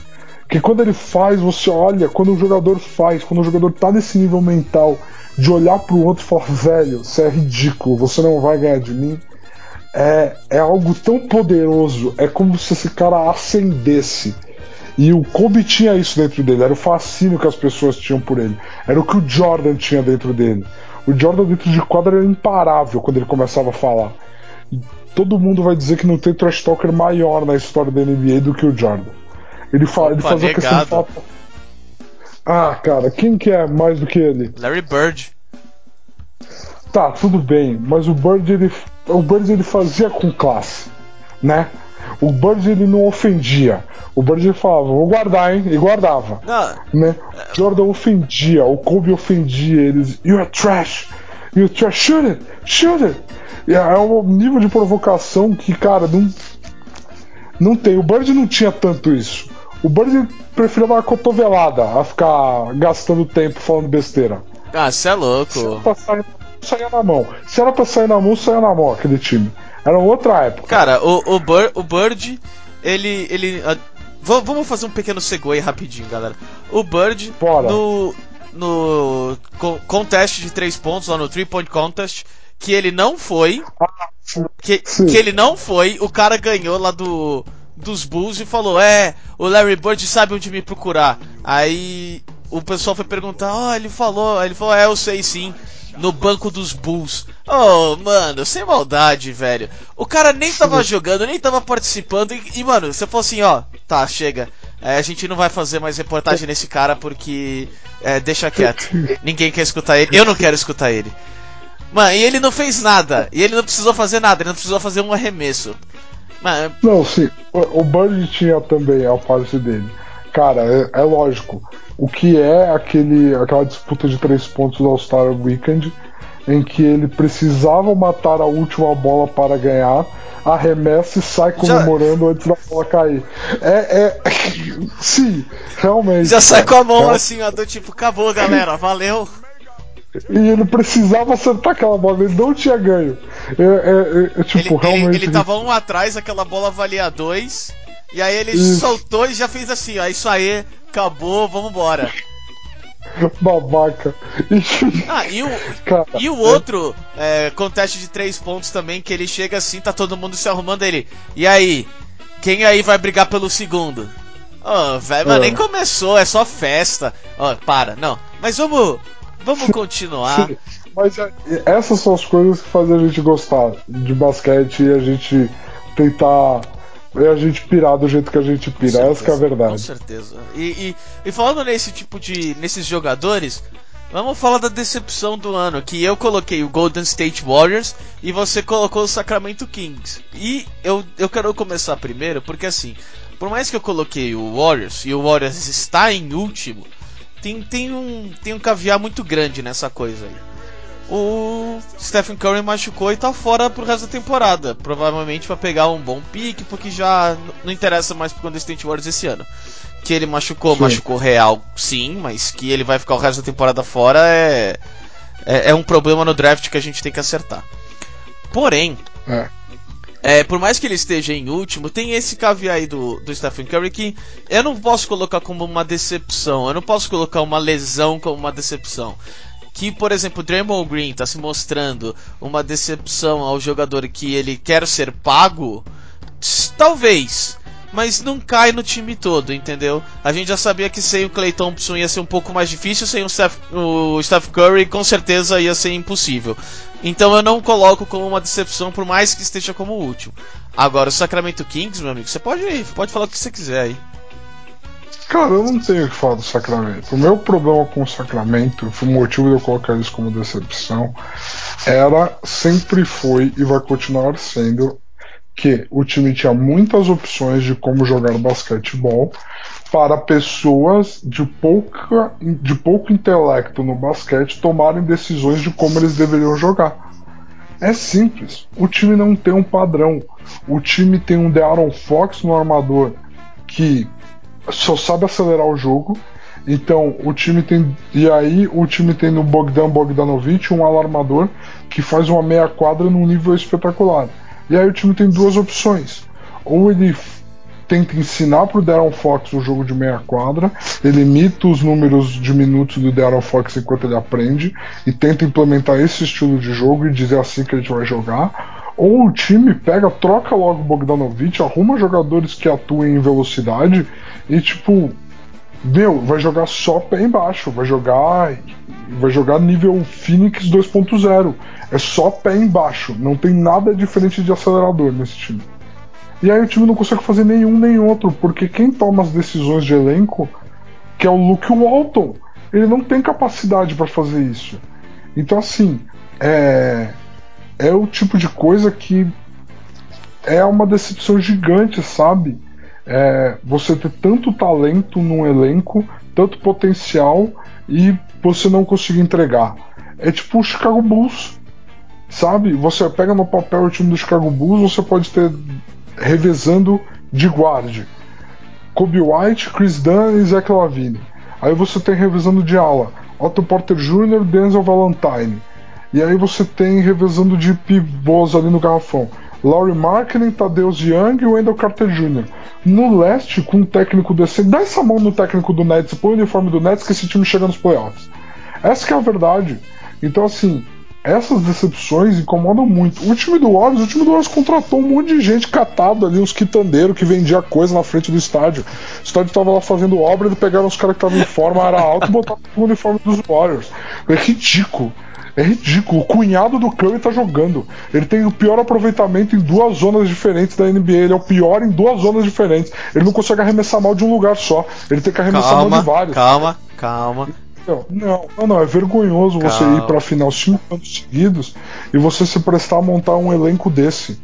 S2: que quando ele faz, você olha, quando o jogador faz, quando o jogador tá nesse nível mental de olhar pro outro e falar, velho, você é ridículo, você não vai ganhar de mim. É, é algo tão poderoso, é como se esse cara acendesse. E o Kobe tinha isso dentro dele, era o fascínio que as pessoas tinham por ele, era o que o Jordan tinha dentro dele. O Jordan dentro de quadra era imparável quando ele começava a falar. Todo mundo vai dizer que não tem trash talker maior na história da NBA do que o Jordan. Ele, fala, ele fazia questão de falar. Ah, cara, quem que é mais do que ele?
S1: Larry Bird.
S2: Tá, tudo bem, mas o Bird ele, o Bird ele fazia com classe, né? O Bird ele não ofendia. O Bird ele falava, vou guardar, hein? E guardava.
S1: Não,
S2: Né? Jordan ofendia, o Kobe ofendia eles. You're trash! You're trash! Shoot it! Shoot it! E É um nível de provocação que, cara, não. Não tem. O Bird não tinha tanto isso. O Bird preferia dar uma cotovelada a ficar gastando tempo falando besteira.
S1: ah, você é louco.
S2: Se era pra sair, saia na mão. Se era pra sair na mão, saia na mão aquele time. Era outra época.
S1: Cara, o, o, Bur- o Bird, ele. ele ah, va- vamos fazer um pequeno segue rapidinho, galera. O Bird,
S2: Bora.
S1: no. No co- contest de três pontos, lá no 3 Point Contest, que ele não foi. Que, que ele não foi, o cara ganhou lá do. Dos Bulls e falou: É, o Larry Bird sabe onde me procurar. Aí o pessoal foi perguntar: Ó, ele falou, aí ele falou: É, eu sei sim. No banco dos Bulls. Oh, mano, sem maldade, velho. O cara nem tava jogando, nem tava participando. E, e, mano, você falou assim: Ó, tá, chega. É, a gente não vai fazer mais reportagem nesse cara porque. É, deixa quieto. Ninguém quer escutar ele. Eu não quero escutar ele. Mano, e ele não fez nada. E ele não precisou fazer nada. Ele não precisou fazer um arremesso.
S2: Não, sim. O Bird tinha também a parte dele. Cara, é, é lógico. O que é aquele, aquela disputa de três pontos do All-Star Weekend, em que ele precisava matar a última bola para ganhar, arremessa e sai comemorando antes da bola cair. É, é. Sim, realmente.
S1: já sai com a mão
S2: É,
S1: assim, ó, do tipo, acabou, galera, valeu.
S2: E ele precisava acertar aquela bola, ele não tinha ganho. É, é- é,
S1: Ele,
S2: tipo,
S1: ele,
S2: realmente.
S1: ele tava um atrás, aquela bola valia dois. E aí ele
S2: Isso.
S1: soltou e já fez assim, ó, isso aí, acabou, vambora.
S2: Babaca.
S1: Ah, e o,
S2: cara.
S1: E o outro é, conteste de três pontos também, que ele chega assim, tá todo mundo se arrumando ele. E aí? Quem aí vai brigar pelo segundo? Ô, velho, mas
S2: É.
S1: nem começou, é só festa. Ó, para, não. Mas vamos. Vamos continuar.
S2: Mas é, essas são as coisas que fazem a gente gostar de basquete e a gente tentar. E a gente pirar do jeito que a gente pira. Essa que é a
S1: certeza, Com
S2: verdade.
S1: certeza. E, e, e falando nesse tipo de. nesses jogadores, vamos falar da decepção do ano. Que eu coloquei o Golden State Warriors e você colocou o Sacramento Kings. E eu, eu quero começar primeiro, porque assim, por mais que eu coloquei o Warriors e o Warriors está em último, tem, tem, um, tem um caviar muito grande nessa coisa aí. O Stephen Curry machucou e tá fora pro resto da temporada. Provavelmente vai pegar um bom pique, porque já não interessa mais pro Golden State Warriors esse ano. Que ele machucou,
S2: Sim.
S1: machucou real, sim, mas que ele vai ficar o resto da temporada fora é, é, é um problema no draft que a gente tem que acertar. Porém,
S2: É.
S1: é, por mais que ele esteja em último, tem esse caviar aí do, do Stephen Curry que eu não posso colocar como uma decepção, eu não posso colocar uma lesão como uma decepção. Que, por exemplo, o Draymond Green está se mostrando uma decepção ao jogador que ele quer ser pago, talvez, mas não cai no time todo, entendeu? A gente já sabia que sem o Clay Thompson ia ser um pouco mais difícil, sem o Steph, o Steph Curry com certeza ia ser impossível. Então eu não coloco como uma decepção, por mais que esteja como último. Agora, o Sacramento Kings, meu amigo, você pode, pode falar o que você quiser aí.
S2: Cara, eu não tenho o que falar do Sacramento. O meu problema com o Sacramento, o motivo de eu colocar eles como decepção, era, sempre foi e vai continuar sendo que o time tinha muitas opções de como jogar basquetebol para pessoas de, pouca, de pouco intelecto no basquete tomarem decisões de como eles deveriam jogar. É simples. O time não tem um padrão. O time tem um De'Aaron Fox no armador que só sabe acelerar o jogo Então, o time tem. E aí, o time tem no Bogdan Bogdanovic um alarmador que faz uma meia quadra num nível espetacular. E aí, o time tem duas opções. Ou ele tenta ensinar pro Darren Fox o jogo de meia quadra, ele imita os números de minutos do Darren Fox enquanto ele aprende e tenta implementar esse estilo de jogo e dizer assim que a gente vai jogar. Ou o time pega, troca logo o Bogdanovic, arruma jogadores que atuem em velocidade e tipo meu, vai jogar só pé embaixo, vai jogar vai jogar nível Phoenix 2.0. É só pé embaixo, não tem nada diferente de acelerador nesse time. E aí o time não consegue fazer nenhum nem outro, porque quem toma as decisões de elenco, que é o Luke Walton, ele não tem capacidade para fazer isso. Então assim, é é o tipo de coisa que é uma decepção gigante, sabe? é, você ter tanto talento num elenco, tanto potencial e você não conseguir entregar. É tipo o Chicago Bulls, sabe? Você pega no papel o time do Chicago Bulls, você pode ter revezando de guarde. Kobe White, Chris Dunn e Zach Lavine. Aí você tem revezando de ala Otto Porter Jr., Denzel Valentine. E aí você tem revezando de pivôs ali no garrafão. Laurie Markkinen, Tadeusz Young e Wendell Carter Jr. No leste, com um técnico decente, dá essa mão no técnico do Nets, põe o uniforme do Nets que esse time chega nos playoffs. Essa é a verdade. Então, assim, essas decepções incomodam muito. O time do Warriors, o time do Warriors contratou um monte de gente catado ali, uns quitandeiros que vendia coisa na frente do estádio. O estádio estava lá fazendo obra, eles pegaram os caras que estavam em forma, era alto e botaram o uniforme dos Warriors. É ridículo. É ridículo. O cunhado do Curry tá jogando. Ele tem o pior aproveitamento em duas zonas diferentes da NBA. Ele é o pior em duas zonas diferentes. Ele não consegue arremessar mal de um lugar só. Ele tem que arremessar
S1: calma,
S2: mal de vários.
S1: Calma, calma.
S2: Não, não, não, é vergonhoso calma. você ir pra final cinco anos seguidos e você se prestar a montar um elenco desse.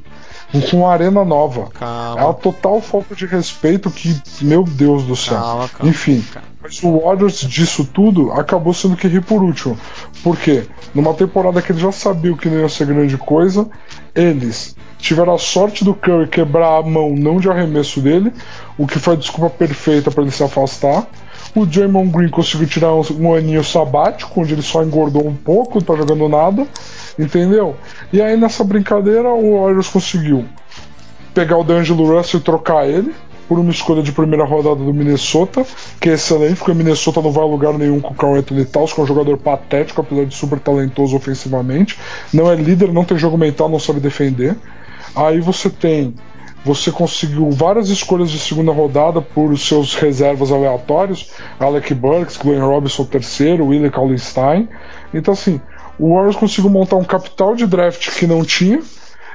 S2: Com uma arena nova.
S1: Calma.
S2: É uma total falta de respeito que, meu Deus do céu.
S1: Calma, calma,
S2: Enfim, mas o Warriors disso tudo acabou sendo que ri por último. Por quê? Numa temporada que eles já sabiam que não ia ser grande coisa, eles tiveram a sorte do Curry quebrar a mão não de arremesso dele, o que foi a desculpa perfeita para ele se afastar. O Draymond Green conseguiu tirar um, aninho sabático, onde ele só engordou um pouco, não tá jogando nada, entendeu? E aí nessa brincadeira o Warriors conseguiu pegar o D'Angelo Russell e trocar ele, por uma escolha de primeira rodada do Minnesota, que é excelente, porque o Minnesota não vai a lugar nenhum com o Carl Anthony Towns, que é um jogador patético, apesar de super talentoso ofensivamente. Não é líder, não tem jogo mental, não sabe defender. Aí você tem. Você conseguiu várias escolhas de segunda rodada por seus reservas aleatórios, Alec Burks, Glenn Robinson terceiro, Willie Kallenstein. Então assim, o Warriors conseguiu montar um capital de draft que não tinha,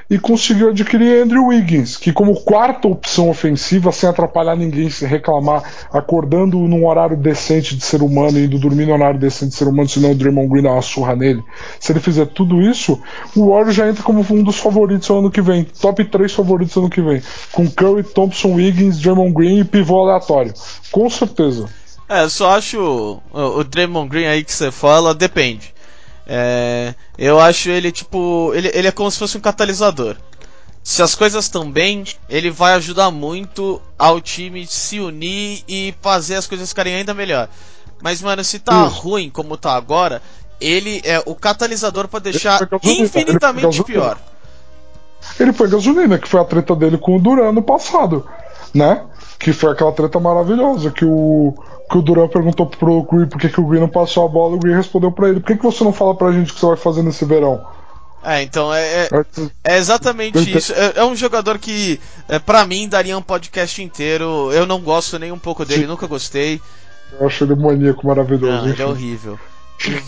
S2: e conseguiu adquirir Andrew Wiggins, que como quarta opção ofensiva, sem atrapalhar ninguém, se reclamar, acordando num horário decente de ser humano e indo dormir num horário decente de ser humano, senão o Draymond Green dá uma surra nele. Se ele fizer tudo isso, o Warriors já entra como um dos favoritos no ano que vem, top 3 favoritos no ano que vem, com Curry, Thompson, Wiggins, Draymond Green e pivô aleatório. Com certeza.
S1: É, eu só acho o, o Draymond Green aí que você fala, depende. É, eu acho ele tipo. Ele, ele é como se fosse um catalisador. Se as coisas estão bem, ele vai ajudar muito ao time se unir e fazer as coisas ficarem ainda melhor. Mas, mano, se tá Isso. ruim como tá agora, ele é o catalisador para deixar infinitamente pior.
S2: Ele foi gasolina, que foi a treta dele com o Duran no passado, né? Que foi aquela treta maravilhosa que o que o Duran perguntou pro Green por que, que o Green não passou a bola, o Green respondeu para ele: por que, que você não fala pra gente o que você vai fazer nesse verão?
S1: É, então é, é, é exatamente isso. É, é, um jogador que, é, para mim, daria um podcast inteiro. Eu não gosto nem um pouco dele, Sim. nunca gostei.
S2: Eu acho ele maníaco maravilhoso.
S1: Não, ele é horrível.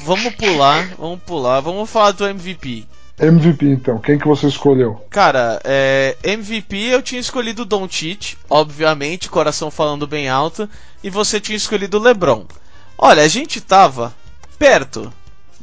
S1: Vamos pular, vamos pular, vamos falar do MVP.
S2: MVP então, quem que você escolheu?
S1: Cara, é, MVP eu tinha escolhido Don Tite, obviamente, coração falando bem alto, e você tinha escolhido LeBron. Olha, a gente tava perto.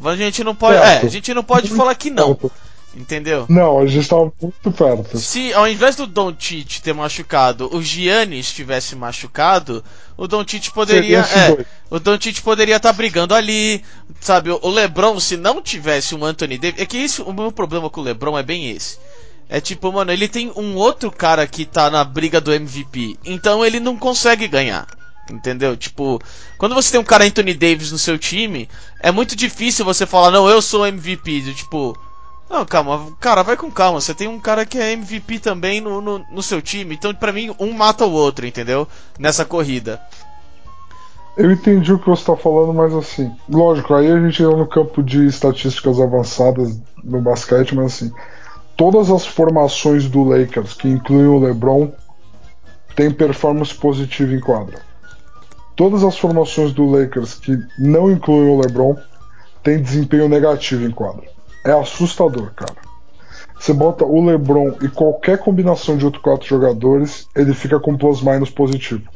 S1: A gente não pode, é, a gente não pode falar que não. Perto. Entendeu?
S2: Não, a gente estava muito perto.
S1: Se ao invés do Don Tite ter machucado, o Giannis tivesse machucado, o Don Tite poderia. É, o Don Tite poderia estar tá brigando ali. Sabe, o LeBron, se não tivesse um Anthony Davis. É que isso, o meu problema com o LeBron é bem esse. É tipo, mano, ele tem um outro cara que tá na briga do MVP. Então ele não consegue ganhar. Entendeu? Tipo, quando você tem um cara Anthony Davis no seu time, é muito difícil você falar, não, eu sou MVP. Tipo, não, calma, cara, vai com calma. Você tem um cara que é MVP também no, no, no seu time. Então, pra mim, um mata o outro, entendeu? Nessa corrida.
S2: Eu entendi o que você está falando, mas assim, lógico, aí a gente entra no campo de estatísticas avançadas no basquete, mas assim, todas as formações do Lakers que incluem o LeBron têm performance positiva em quadra. Todas as formações do Lakers que não incluem o LeBron têm desempenho negativo em quadra. É assustador, cara. Você bota o LeBron e qualquer combinação de outros quatro jogadores, ele fica com plus-minus positivo.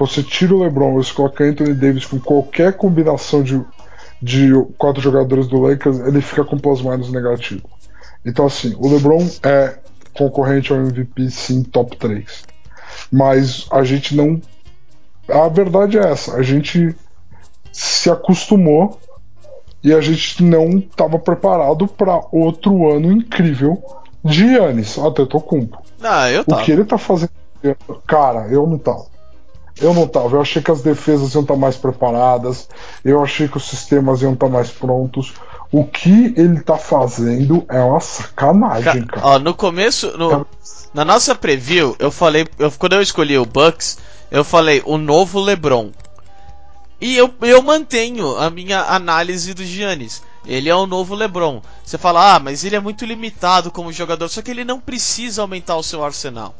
S2: Você tira o LeBron e você coloca Anthony Davis com qualquer combinação de, de quatro jogadores do Lakers, ele fica com plus-minus negativo. Então, assim, o LeBron é concorrente ao MVP, sim, top 3. Mas a gente não. A verdade é essa: a gente se acostumou e a gente não estava preparado para outro ano incrível de Yannis, até Tocumpo.
S1: Ah, eu tava.
S2: O que ele tá fazendo. Cara, eu não tava. Eu não tava. Eu achei que as defesas iam estar mais preparadas. Eu achei que os sistemas iam estar mais prontos. O que ele tá fazendo é uma sacanagem, cara.
S1: Ó, no começo, no, na nossa preview, eu falei, eu, quando eu escolhi o Bucks, eu falei o novo LeBron. E eu, eu mantenho a minha análise do Giannis. Ele é o novo LeBron. Você fala, ah, mas ele é muito limitado como jogador, só que ele não precisa aumentar o seu arsenal.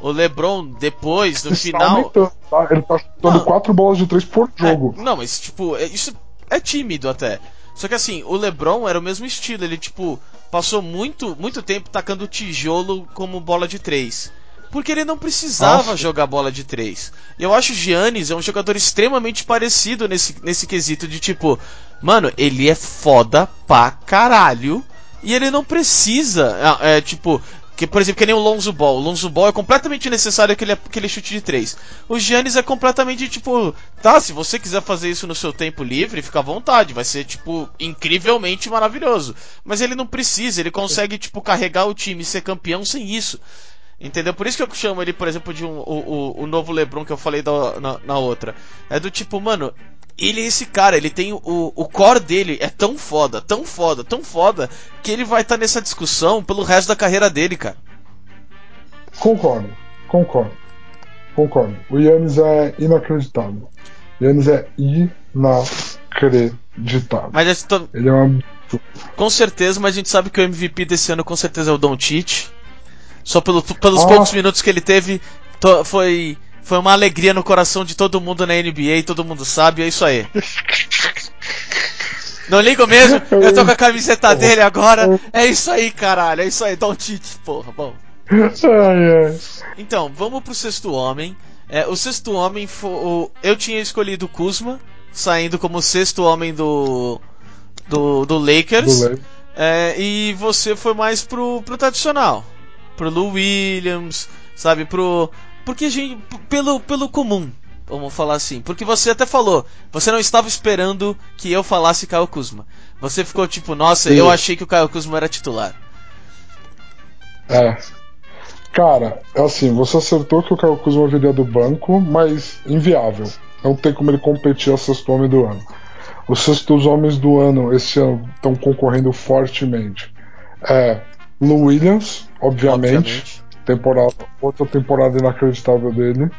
S1: O LeBron, depois, no
S2: Ele
S1: final.
S2: Tá tá? Ele tá chutando
S1: Não.
S2: 4 bolas de 3 por jogo.
S1: É, não, mas tipo, é- isso é tímido até. Só que assim, o LeBron era o mesmo estilo, ele tipo passou muito muito tempo tacando tijolo como bola de três. Porque ele não precisava
S2: Nossa.
S1: jogar bola de três. E eu acho o Giannis é um jogador extremamente parecido nesse, nesse quesito de tipo, mano, ele é foda pra caralho. E ele não precisa, é, é, tipo, que, por exemplo, que nem o Lonzo Ball. O Lonzo Ball é completamente necessário aquele, aquele chute de três. O Giannis é completamente tipo, tá, se você quiser fazer isso no seu tempo livre, fica à vontade, vai ser tipo incrivelmente maravilhoso. Mas ele não precisa, ele consegue tipo carregar o time e ser campeão sem isso. Entendeu? Por isso que eu chamo ele, por exemplo, de um, o, o, o novo LeBron que eu falei da, na, na outra. É do tipo, mano, ele é esse cara, ele tem o, o core dele é tão foda, tão foda, tão foda, que ele vai estar nessa discussão pelo resto da carreira dele, cara.
S2: Concordo, concordo, concordo. O Yannis é inacreditável. O Yannis é inacreditável.
S1: Mas to-
S2: Ele é uma.
S1: com certeza, mas a gente sabe que o MVP desse ano com certeza é o Don Tite. Só pelo, pelos
S2: Ah.
S1: poucos minutos que ele teve, to- foi foi uma alegria no coração de todo mundo na NBA, todo mundo sabe, é isso aí. Não ligo mesmo, eu tô com a camiseta dele agora. É isso aí, caralho, é isso aí, Don Tite, porra, bom. Então, vamos pro sexto homem. É, o sexto homem foi. o- Eu tinha escolhido o Kuzma, saindo como sexto homem do. do, do Lakers.
S2: Do
S1: É, e você foi mais pro, pro tradicional. Pro Lou Williams, sabe? Pro. Porque, gente, p- pelo, pelo comum, vamos falar assim. Porque você até falou, você não estava esperando que eu falasse Kyle Kuzma. Você ficou tipo, nossa, eu
S2: Sim.
S1: achei que o Kyle Kuzma era titular.
S2: É. Cara, é assim, você acertou que o Caio Kuzma viria do banco, mas inviável. Não tem como ele competir a sexto homem do ano. Os sextos homens do ano esse ano estão concorrendo fortemente. É Lou Williams, obviamente,
S1: Obviamente.
S2: temporada, outra temporada inacreditável dele.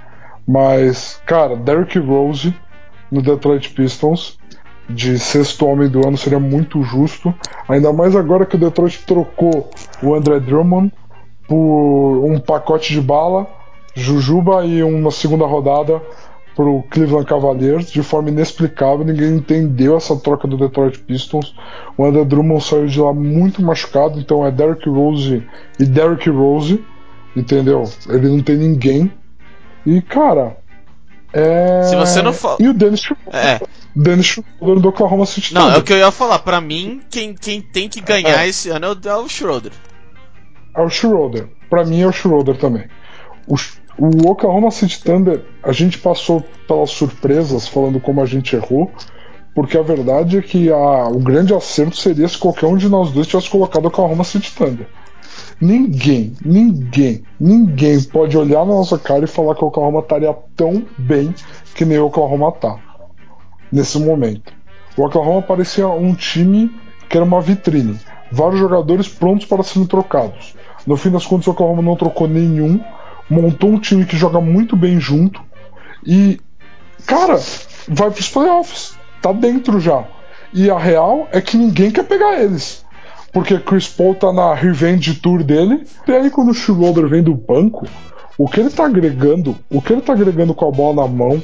S2: Mas, cara, Derrick Rose no Detroit Pistons de sexto homem do ano seria muito justo. Ainda mais agora que o Detroit trocou o André Drummond por um pacote de bala, Jujuba e uma segunda rodada pro Cleveland Cavaliers de forma inexplicável. Ninguém entendeu essa troca do Detroit Pistons. O André Drummond saiu de lá muito machucado, então é Derrick Rose e Derrick Rose, entendeu? Ele não tem ninguém. E cara, é.
S1: Se você não fa-
S2: E o Dennis Schroeder.
S1: É.
S2: Dennis Schroeder do Oklahoma City
S1: Não, é
S2: Thunder.
S1: o que eu ia falar. Pra mim, quem, quem tem que ganhar
S2: É.
S1: esse ano é o, é o Schroeder.
S2: É o Schroeder. Pra mim é o Schroeder também. O, o Oklahoma City Thunder, a gente passou pelas surpresas falando como a gente errou, porque a verdade é que a- o grande acerto seria se qualquer um de nós dois tivesse colocado o Oklahoma City Thunder. Ninguém, ninguém, ninguém pode olhar na nossa cara e falar que o Oklahoma estaria tão bem que nem o Oklahoma tá nesse momento. O Oklahoma parecia um time que era uma vitrine, vários jogadores prontos para serem trocados. No fim das contas, o Oklahoma não trocou nenhum, montou um time que joga muito bem junto e, cara, vai para os playoffs, tá dentro já. E a real é que ninguém quer pegar eles porque Chris Paul tá na Revenge Tour dele. E aí quando o Schroeder vem do banco, o que ele tá agregando, o que ele tá agregando com a bola na mão,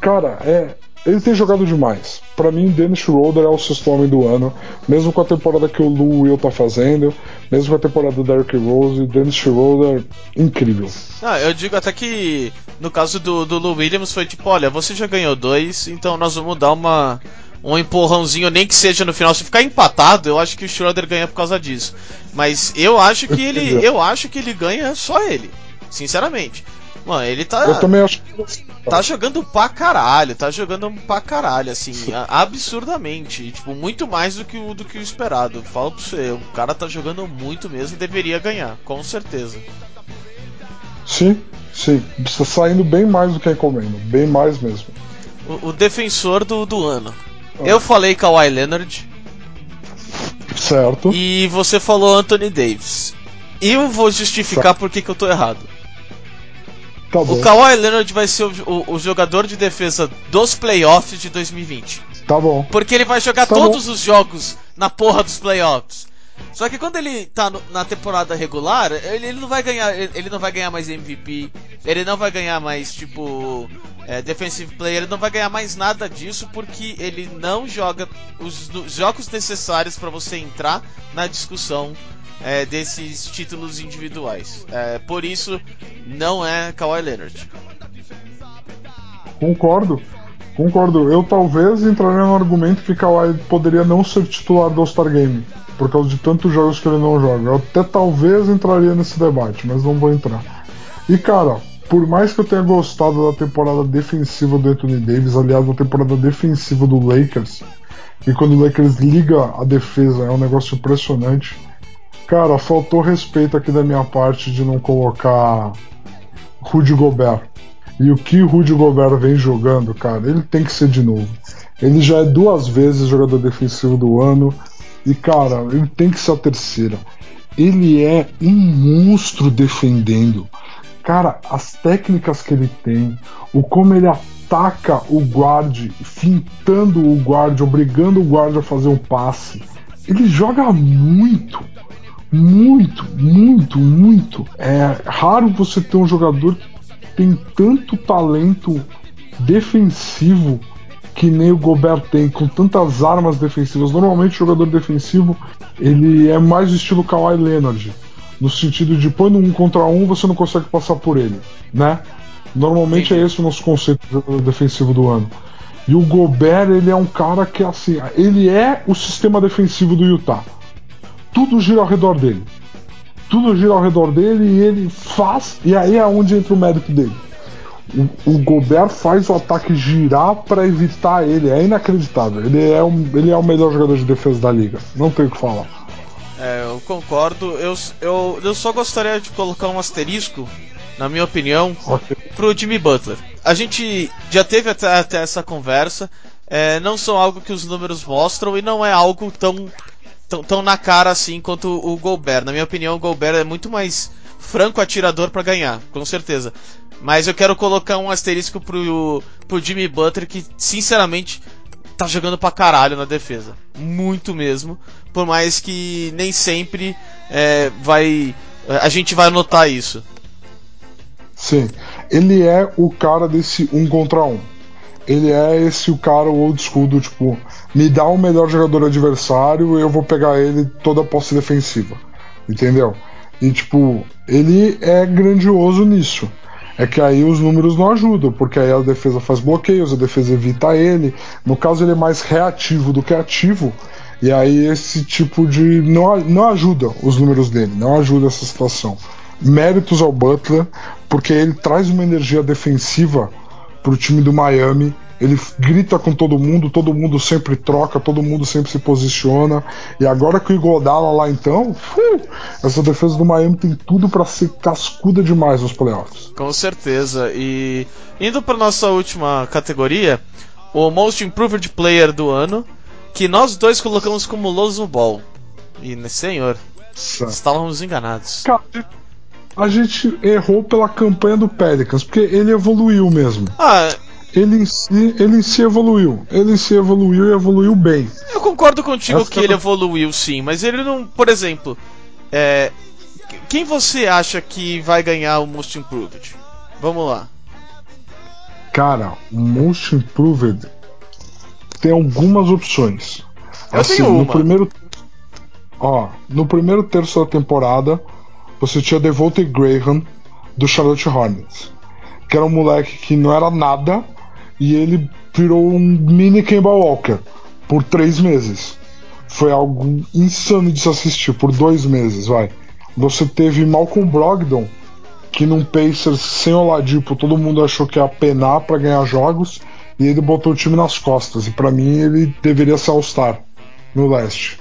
S2: cara, é. Ele tem jogado demais. Para mim, Dennis Schroeder é o sexto homem do ano, mesmo com a temporada que o Lou Will tá fazendo, mesmo com a temporada do Derrick Rose, Dennis Schroeder, incrível.
S1: Ah, eu digo até que no caso do, do Lou Williams foi tipo, olha, você já ganhou dois, então nós vamos dar uma um empurrãozinho, nem que seja no final. Se ficar empatado, eu acho que o Schroeder ganha por causa disso. Mas eu acho que ele, eu acho que ele ganha só ele, sinceramente. Mano, ele tá.
S2: Eu também acho
S1: Tá jogando pra caralho, tá jogando pra caralho, assim, absurdamente. Tipo, muito mais do que o, do que o esperado. Falo pra você, o cara tá jogando muito mesmo e deveria ganhar, com certeza.
S2: Sim, sim. Está saindo bem mais do que encomendo, bem mais mesmo.
S1: O, o defensor do, do ano. Eu falei Kawhi Leonard.
S2: Certo.
S1: E você falou Anthony Davis. E eu vou justificar por que eu tô errado.
S2: Tá
S1: o Kawhi Leonard vai ser o, o, o, jogador de defesa dos playoffs de 2020.
S2: Tá bom.
S1: Porque ele vai jogar
S2: tá
S1: todos
S2: bom.
S1: os jogos na porra dos playoffs. Só que quando ele tá no, na temporada regular, ele, ele, não vai ganhar, ele, ele, não vai ganhar mais MVP, ele não vai ganhar mais tipo é, defensive player, ele não vai ganhar mais nada disso porque ele não joga os, os jogos necessários para você entrar na discussão é, desses títulos individuais. É, por isso, não é Kawhi Leonard.
S2: Concordo. Concordo. Eu talvez entraria no argumento que Kawhi poderia não ser titular do All-Star Game, por causa de tantos jogos que ele não joga. Eu até talvez entraria nesse debate, mas não vou entrar. E cara, por mais que eu tenha gostado da temporada defensiva do Anthony Davis, aliás, da temporada defensiva do Lakers, e quando o Lakers liga a defesa é um negócio impressionante. Cara, faltou respeito aqui da minha parte de não colocar Rudy Gobert. E o que Rudy Gobert vem jogando, cara, ele tem que ser de novo. Ele já é duas vezes jogador defensivo do ano. E, cara, ele tem que ser a terceira. Ele é um monstro defendendo. Cara, as técnicas que ele tem, o como ele ataca o guarde, fintando o guarde, obrigando o guarde a fazer um passe. Ele joga muito, muito, muito, muito. É raro você ter um jogador que tem tanto talento defensivo que nem o Gobert tem, com tantas armas defensivas. Normalmente o jogador defensivo ele é mais do estilo Kawhi Leonard, no sentido de põe no um contra um você não consegue passar por ele, né? Normalmente é esse o nosso conceito defensivo do ano. E o Gobert ele é um cara que assim, ele é o sistema defensivo do Utah. Tudo gira ao redor dele. Tudo gira ao redor dele e ele faz. E aí é onde entra o mérito dele o, o Gobert faz o ataque girar para evitar ele. É inacreditável. Ele é, um, ele é o melhor jogador de defesa da liga. Não tem o que falar.
S1: É, eu concordo. Eu, eu, eu só gostaria de colocar um asterisco, na minha opinião, okay. pro Jimmy Butler. A gente já teve até, até essa conversa. É, não são algo que os números mostram e não é algo tão, tão, tão na cara assim quanto o Gobert. Na minha opinião, o Gobert é muito mais franco atirador para ganhar, com certeza. Mas eu quero colocar um asterisco pro, pro Jimmy Butler, que sinceramente tá jogando pra caralho na defesa. Muito mesmo. Por mais que nem sempre é, vai. A gente vai notar isso.
S2: Sim. Ele é o cara desse um contra um. Ele é esse o cara old school do tipo, me dá o melhor jogador adversário, eu vou pegar ele toda a posse defensiva. Entendeu? E tipo, ele é grandioso nisso. É que aí os números não ajudam, porque aí a defesa faz bloqueios, a defesa evita ele. No caso, ele é mais reativo do que ativo. E aí esse tipo de. não, não ajuda os números dele, não ajuda essa situação. Méritos ao Butler, porque ele traz uma energia defensiva pro time do Miami ele grita com todo mundo, todo mundo sempre troca, todo mundo sempre se posiciona. E agora que o Igodala lá então, uh, essa defesa do Miami tem tudo para ser cascuda demais nos playoffs.
S1: Com certeza. E indo para nossa última categoria, o Most Improved Player do ano, que nós dois colocamos como Loso Ball. E, senhor, estávamos enganados.
S2: Cara, a gente errou pela campanha do Pelicans, porque ele evoluiu mesmo.
S1: Ah,
S2: ele em si, ele em si evoluiu. Ele em si evoluiu e evoluiu bem.
S1: Eu concordo contigo Essa que ele evoluiu sim, mas ele não. Por exemplo, é, quem você acha que vai ganhar o Most Improved? Vamos lá.
S2: Cara, o Most Improved tem algumas opções.
S1: Eu assim, tenho uma.
S2: No primeiro, ó, no primeiro terço da temporada, você tinha Devontae Graham do Charlotte Hornets, que era um moleque que não era nada, e ele virou um mini Kemba Walker por três meses. Foi algo insano de se assistir por dois meses, vai. Você teve Malcolm Brogdon, que num Pacers sem Oladipo todo mundo achou que ia penar para ganhar jogos, e ele botou o time nas costas. E para mim ele deveria ser All-Star no leste.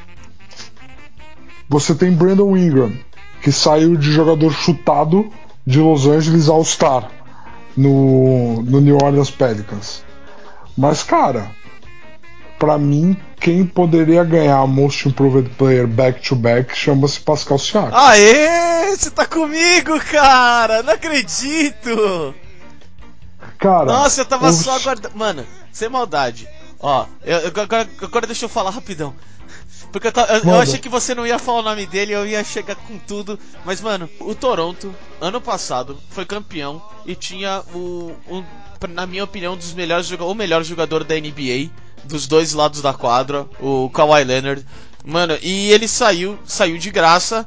S2: Você tem Brandon Ingram, que saiu de jogador chutado de Los Angeles All-Star no, no New Orleans Pelicans. Mas, cara, para mim, quem poderia ganhar Most Improved Player back-to-back chama-se Pascal Siakam.
S1: Aê! Você tá comigo, cara! Não acredito!
S2: Cara.
S1: Nossa, eu tava só aguardando. Mano, sem maldade. Ó, eu, agora, agora deixa eu falar rapidão. Porque eu, eu, eu, achei que você não ia falar o nome dele, eu ia chegar com tudo. Mas, mano, o Toronto, ano passado, foi campeão e tinha o, o na minha opinião, um dos melhores o melhor jogador da NBA, dos dois lados da quadra, o Kawhi Leonard. Mano, e ele saiu, saiu de graça.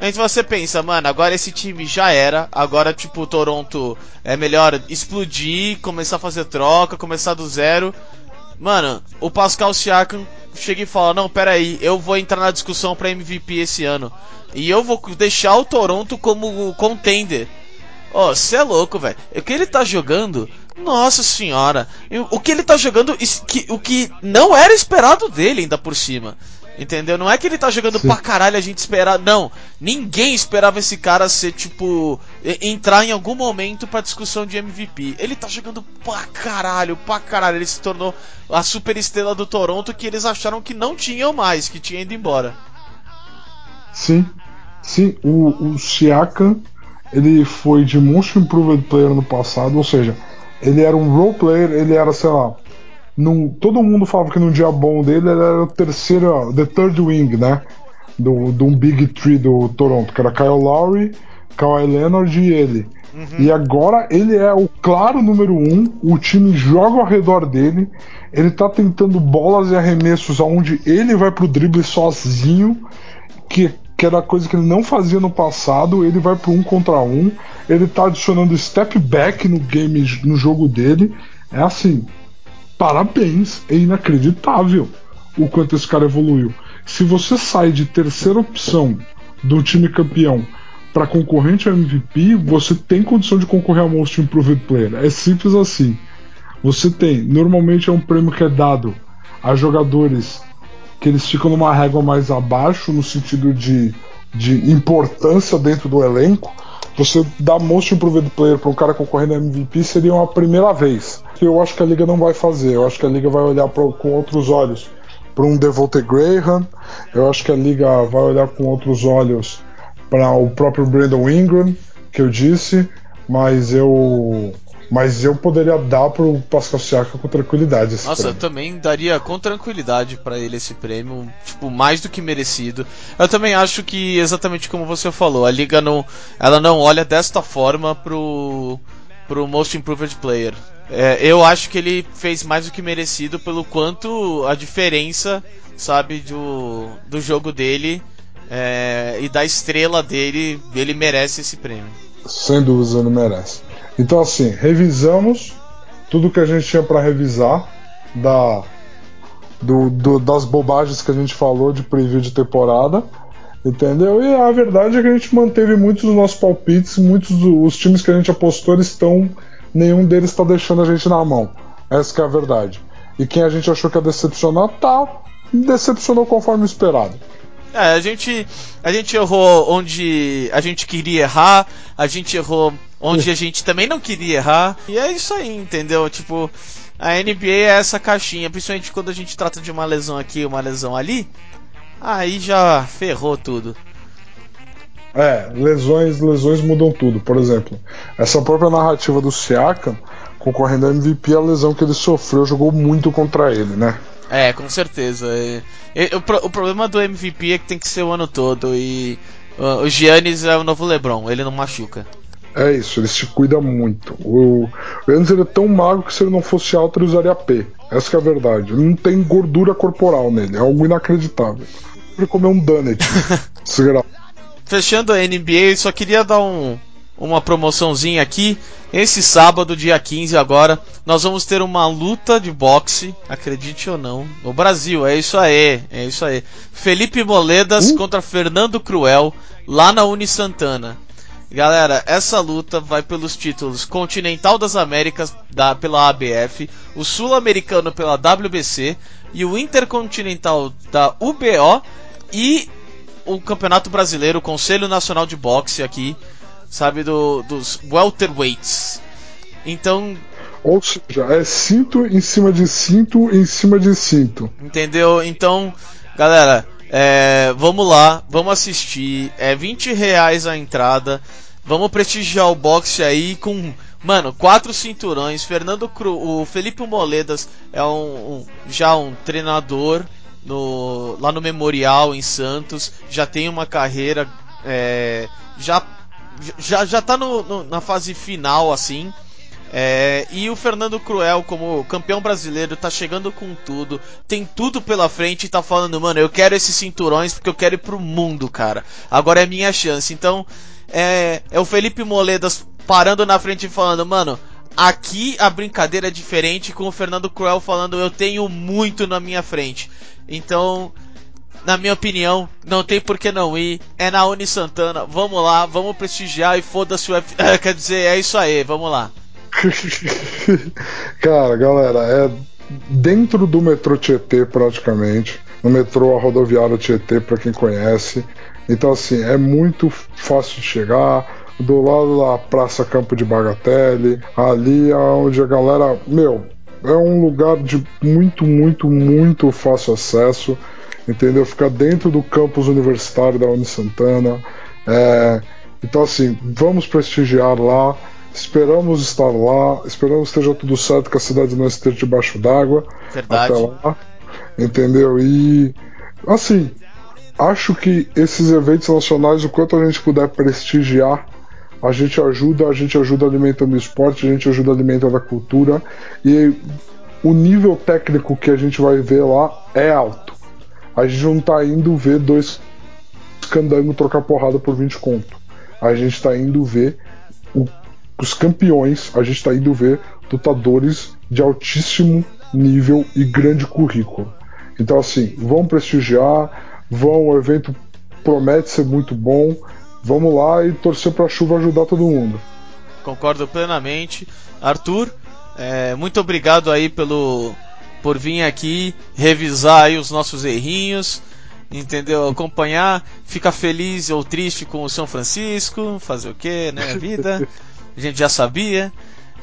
S1: Então você pensa, mano, agora esse time já era. Agora, tipo, o Toronto é melhor explodir, começar a fazer troca, começar do zero. Mano, o Pascal Siakam chega e fala: Não, pera aí, eu vou entrar na discussão para MVP esse ano. E eu vou deixar o Toronto como contender. Ó, oh, você é louco, velho. O que ele tá jogando? Nossa senhora. O que ele tá jogando, o que não era esperado dele ainda por cima. Entendeu? Não é que ele tá jogando Sim. pra caralho a gente esperar. Não. Ninguém esperava esse cara ser, tipo, entrar em algum momento pra discussão de MVP. Ele tá jogando pra caralho, pra caralho. Ele se tornou a super estrela do Toronto que eles acharam que não tinham mais, que tinha ido embora.
S2: Sim. Sim, o, o Siakam, ele foi de Most Improved Player no passado, ou seja, ele era um role player, ele era, sei lá, num, todo mundo falava que num dia bom dele ele era o terceiro, the third wing, né? Do, do um Big Three do Toronto, que era Kyle Lowry, Kawhi Leonard e ele. Uhum. E agora ele é o claro número um, o time joga ao redor dele, ele tá tentando bolas e arremessos aonde ele vai pro drible sozinho, que, que era coisa que ele não fazia no passado, ele vai pro um contra um, ele tá adicionando step back no game, no jogo dele. É assim, parabéns, é inacreditável o quanto esse cara evoluiu. Se você sai de terceira opção do time campeão para concorrente ao MVP, você tem condição de concorrer ao Most Improved Player. É simples assim. Você tem, normalmente é um prêmio que é dado a jogadores que eles ficam numa régua mais abaixo no sentido de, de importância dentro do elenco. Você dar Most Improved Player para um cara concorrendo ao MVP seria uma primeira vez que eu acho que a liga não vai fazer. Eu acho que a liga vai olhar pra, com outros olhos para um Devontae Graham. Eu acho que a liga vai olhar com outros olhos para o próprio Brandon Ingram, que eu disse, mas eu mas eu poderia dar pro Pascal Siakam com tranquilidade esse
S1: Nossa,
S2: prêmio.
S1: eu também daria com tranquilidade para ele esse prêmio, tipo, mais do que merecido. Eu também acho que exatamente como você falou, a liga não ela não olha desta forma pro pro Most Improved Player. É, eu acho que ele fez mais do que merecido pelo quanto a diferença, sabe, do, do jogo dele é, e da estrela dele, ele merece esse prêmio.
S2: Sem dúvida, ele merece. Então, assim, revisamos tudo que a gente tinha para revisar da, do, do, das bobagens que a gente falou de preview de temporada. Entendeu? E a verdade é que a gente manteve muitos dos nossos palpites, muitos dos times que a gente apostou, estão nenhum deles está deixando a gente na mão. Essa é a verdade. E quem a gente achou que ia decepcionar, tá. Decepcionou conforme esperado.
S1: É, a gente, a gente errou onde a gente queria errar, a gente errou onde a gente também não queria errar. E é isso aí, entendeu? Tipo, a NBA é essa caixinha, principalmente quando a gente trata de uma lesão aqui, uma lesão ali, aí já ferrou tudo.
S2: É, lesões, lesões mudam tudo. Por exemplo, essa própria narrativa do Siakam, concorrendo a MVP, a lesão que ele sofreu jogou muito contra ele, né?
S1: É, com certeza. E, e, o, o, problema do MVP é que tem que ser o ano todo e uh, o Giannis é o novo LeBron, ele não machuca.
S2: É isso, ele se cuida muito. O, Giannis ele é tão magro que se ele não fosse alto ele usaria P. Essa é a verdade. Ele não tem gordura corporal nele, é algo inacreditável. Ele comeu um donut.
S1: Fechando a NBA, só queria dar um, uma promoçãozinha aqui. Esse sábado, dia 15 agora, nós vamos ter uma luta de boxe, acredite ou não, no Brasil. É isso aí, é isso aí. Felipe Moledas uh. contra Fernando Cruel, lá na Uni Santana. Galera, essa luta vai pelos títulos Continental das Américas da, pela ABF, o Sul-Americano pela WBC e o Intercontinental da UBO e o Campeonato Brasileiro, o Conselho Nacional de Boxe aqui, sabe, do, dos welterweights. Então.
S2: Ou seja, é cinto em cima de cinto em cima de cinto.
S1: Entendeu? Então, galera, é, vamos lá, vamos assistir. É 20 reais a entrada. Vamos prestigiar o boxe aí com, mano, quatro cinturões. Fernando Cru, o Felipe Moledas é um, um já um treinador no, lá no Memorial em Santos, já tem uma carreira, é, já, já, já tá no, no, na fase final assim. É, e o Fernando Cruel, como campeão brasileiro, tá chegando com tudo, tem tudo pela frente e tá falando, mano, eu quero esses cinturões porque eu quero ir pro mundo, cara. Agora é minha chance. Então, é, é o Felipe Moledas parando na frente e falando, mano, aqui a brincadeira é diferente, com o Fernando Cruel falando, eu tenho muito na minha frente. Então, na minha opinião, não tem por que não ir. É na Uni Santana. Vamos lá, vamos prestigiar e foda-se o F... Quer dizer, é isso aí, vamos lá.
S2: Cara, galera, é dentro do metrô Tietê praticamente. No metrô a rodoviária Tietê, para quem conhece. Então, assim, é muito fácil de chegar. Do lado da Praça Campo de Bagatelle, ali é onde a galera, meu, é um lugar de muito, muito, muito fácil acesso, entendeu? Fica dentro do campus universitário da Uni Santana. É, então, assim, vamos prestigiar lá. Esperamos estar lá. Esperamos que esteja tudo certo, que a cidade não esteja debaixo d'água.
S1: Verdade. Até lá,
S2: entendeu? E, assim, acho que esses eventos nacionais, o quanto a gente puder prestigiar a gente ajuda, a gente ajuda alimentando o esporte, a gente ajuda alimentando a cultura e o nível técnico que a gente vai ver lá é alto. A gente não tá indo ver dois candangos trocar porrada por 20 conto. A gente tá indo ver o, os campeões, a gente tá indo ver lutadores de altíssimo nível e grande currículo. Então assim, vão prestigiar, vão, o evento promete ser muito bom. Vamos lá e torcer para a chuva ajudar todo mundo.
S1: Concordo plenamente. Arthur, é, muito obrigado aí pelo por vir aqui revisar aí os nossos errinhos, entendeu? Acompanhar, ficar feliz ou triste com o São Francisco, fazer o que, né? A vida, a gente já sabia.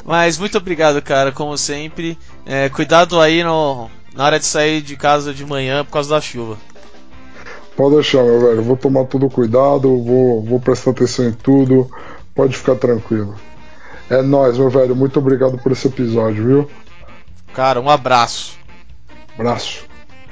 S1: Mas muito obrigado, cara, como sempre. É, cuidado aí no, na hora de sair de casa de manhã por causa da chuva.
S2: Pode deixar, meu velho. Vou tomar todo cuidado, vou, vou prestar atenção em tudo. Pode ficar tranquilo. É nóis, meu velho. Muito obrigado por esse episódio, viu?
S1: Cara, um abraço.
S2: Abraço.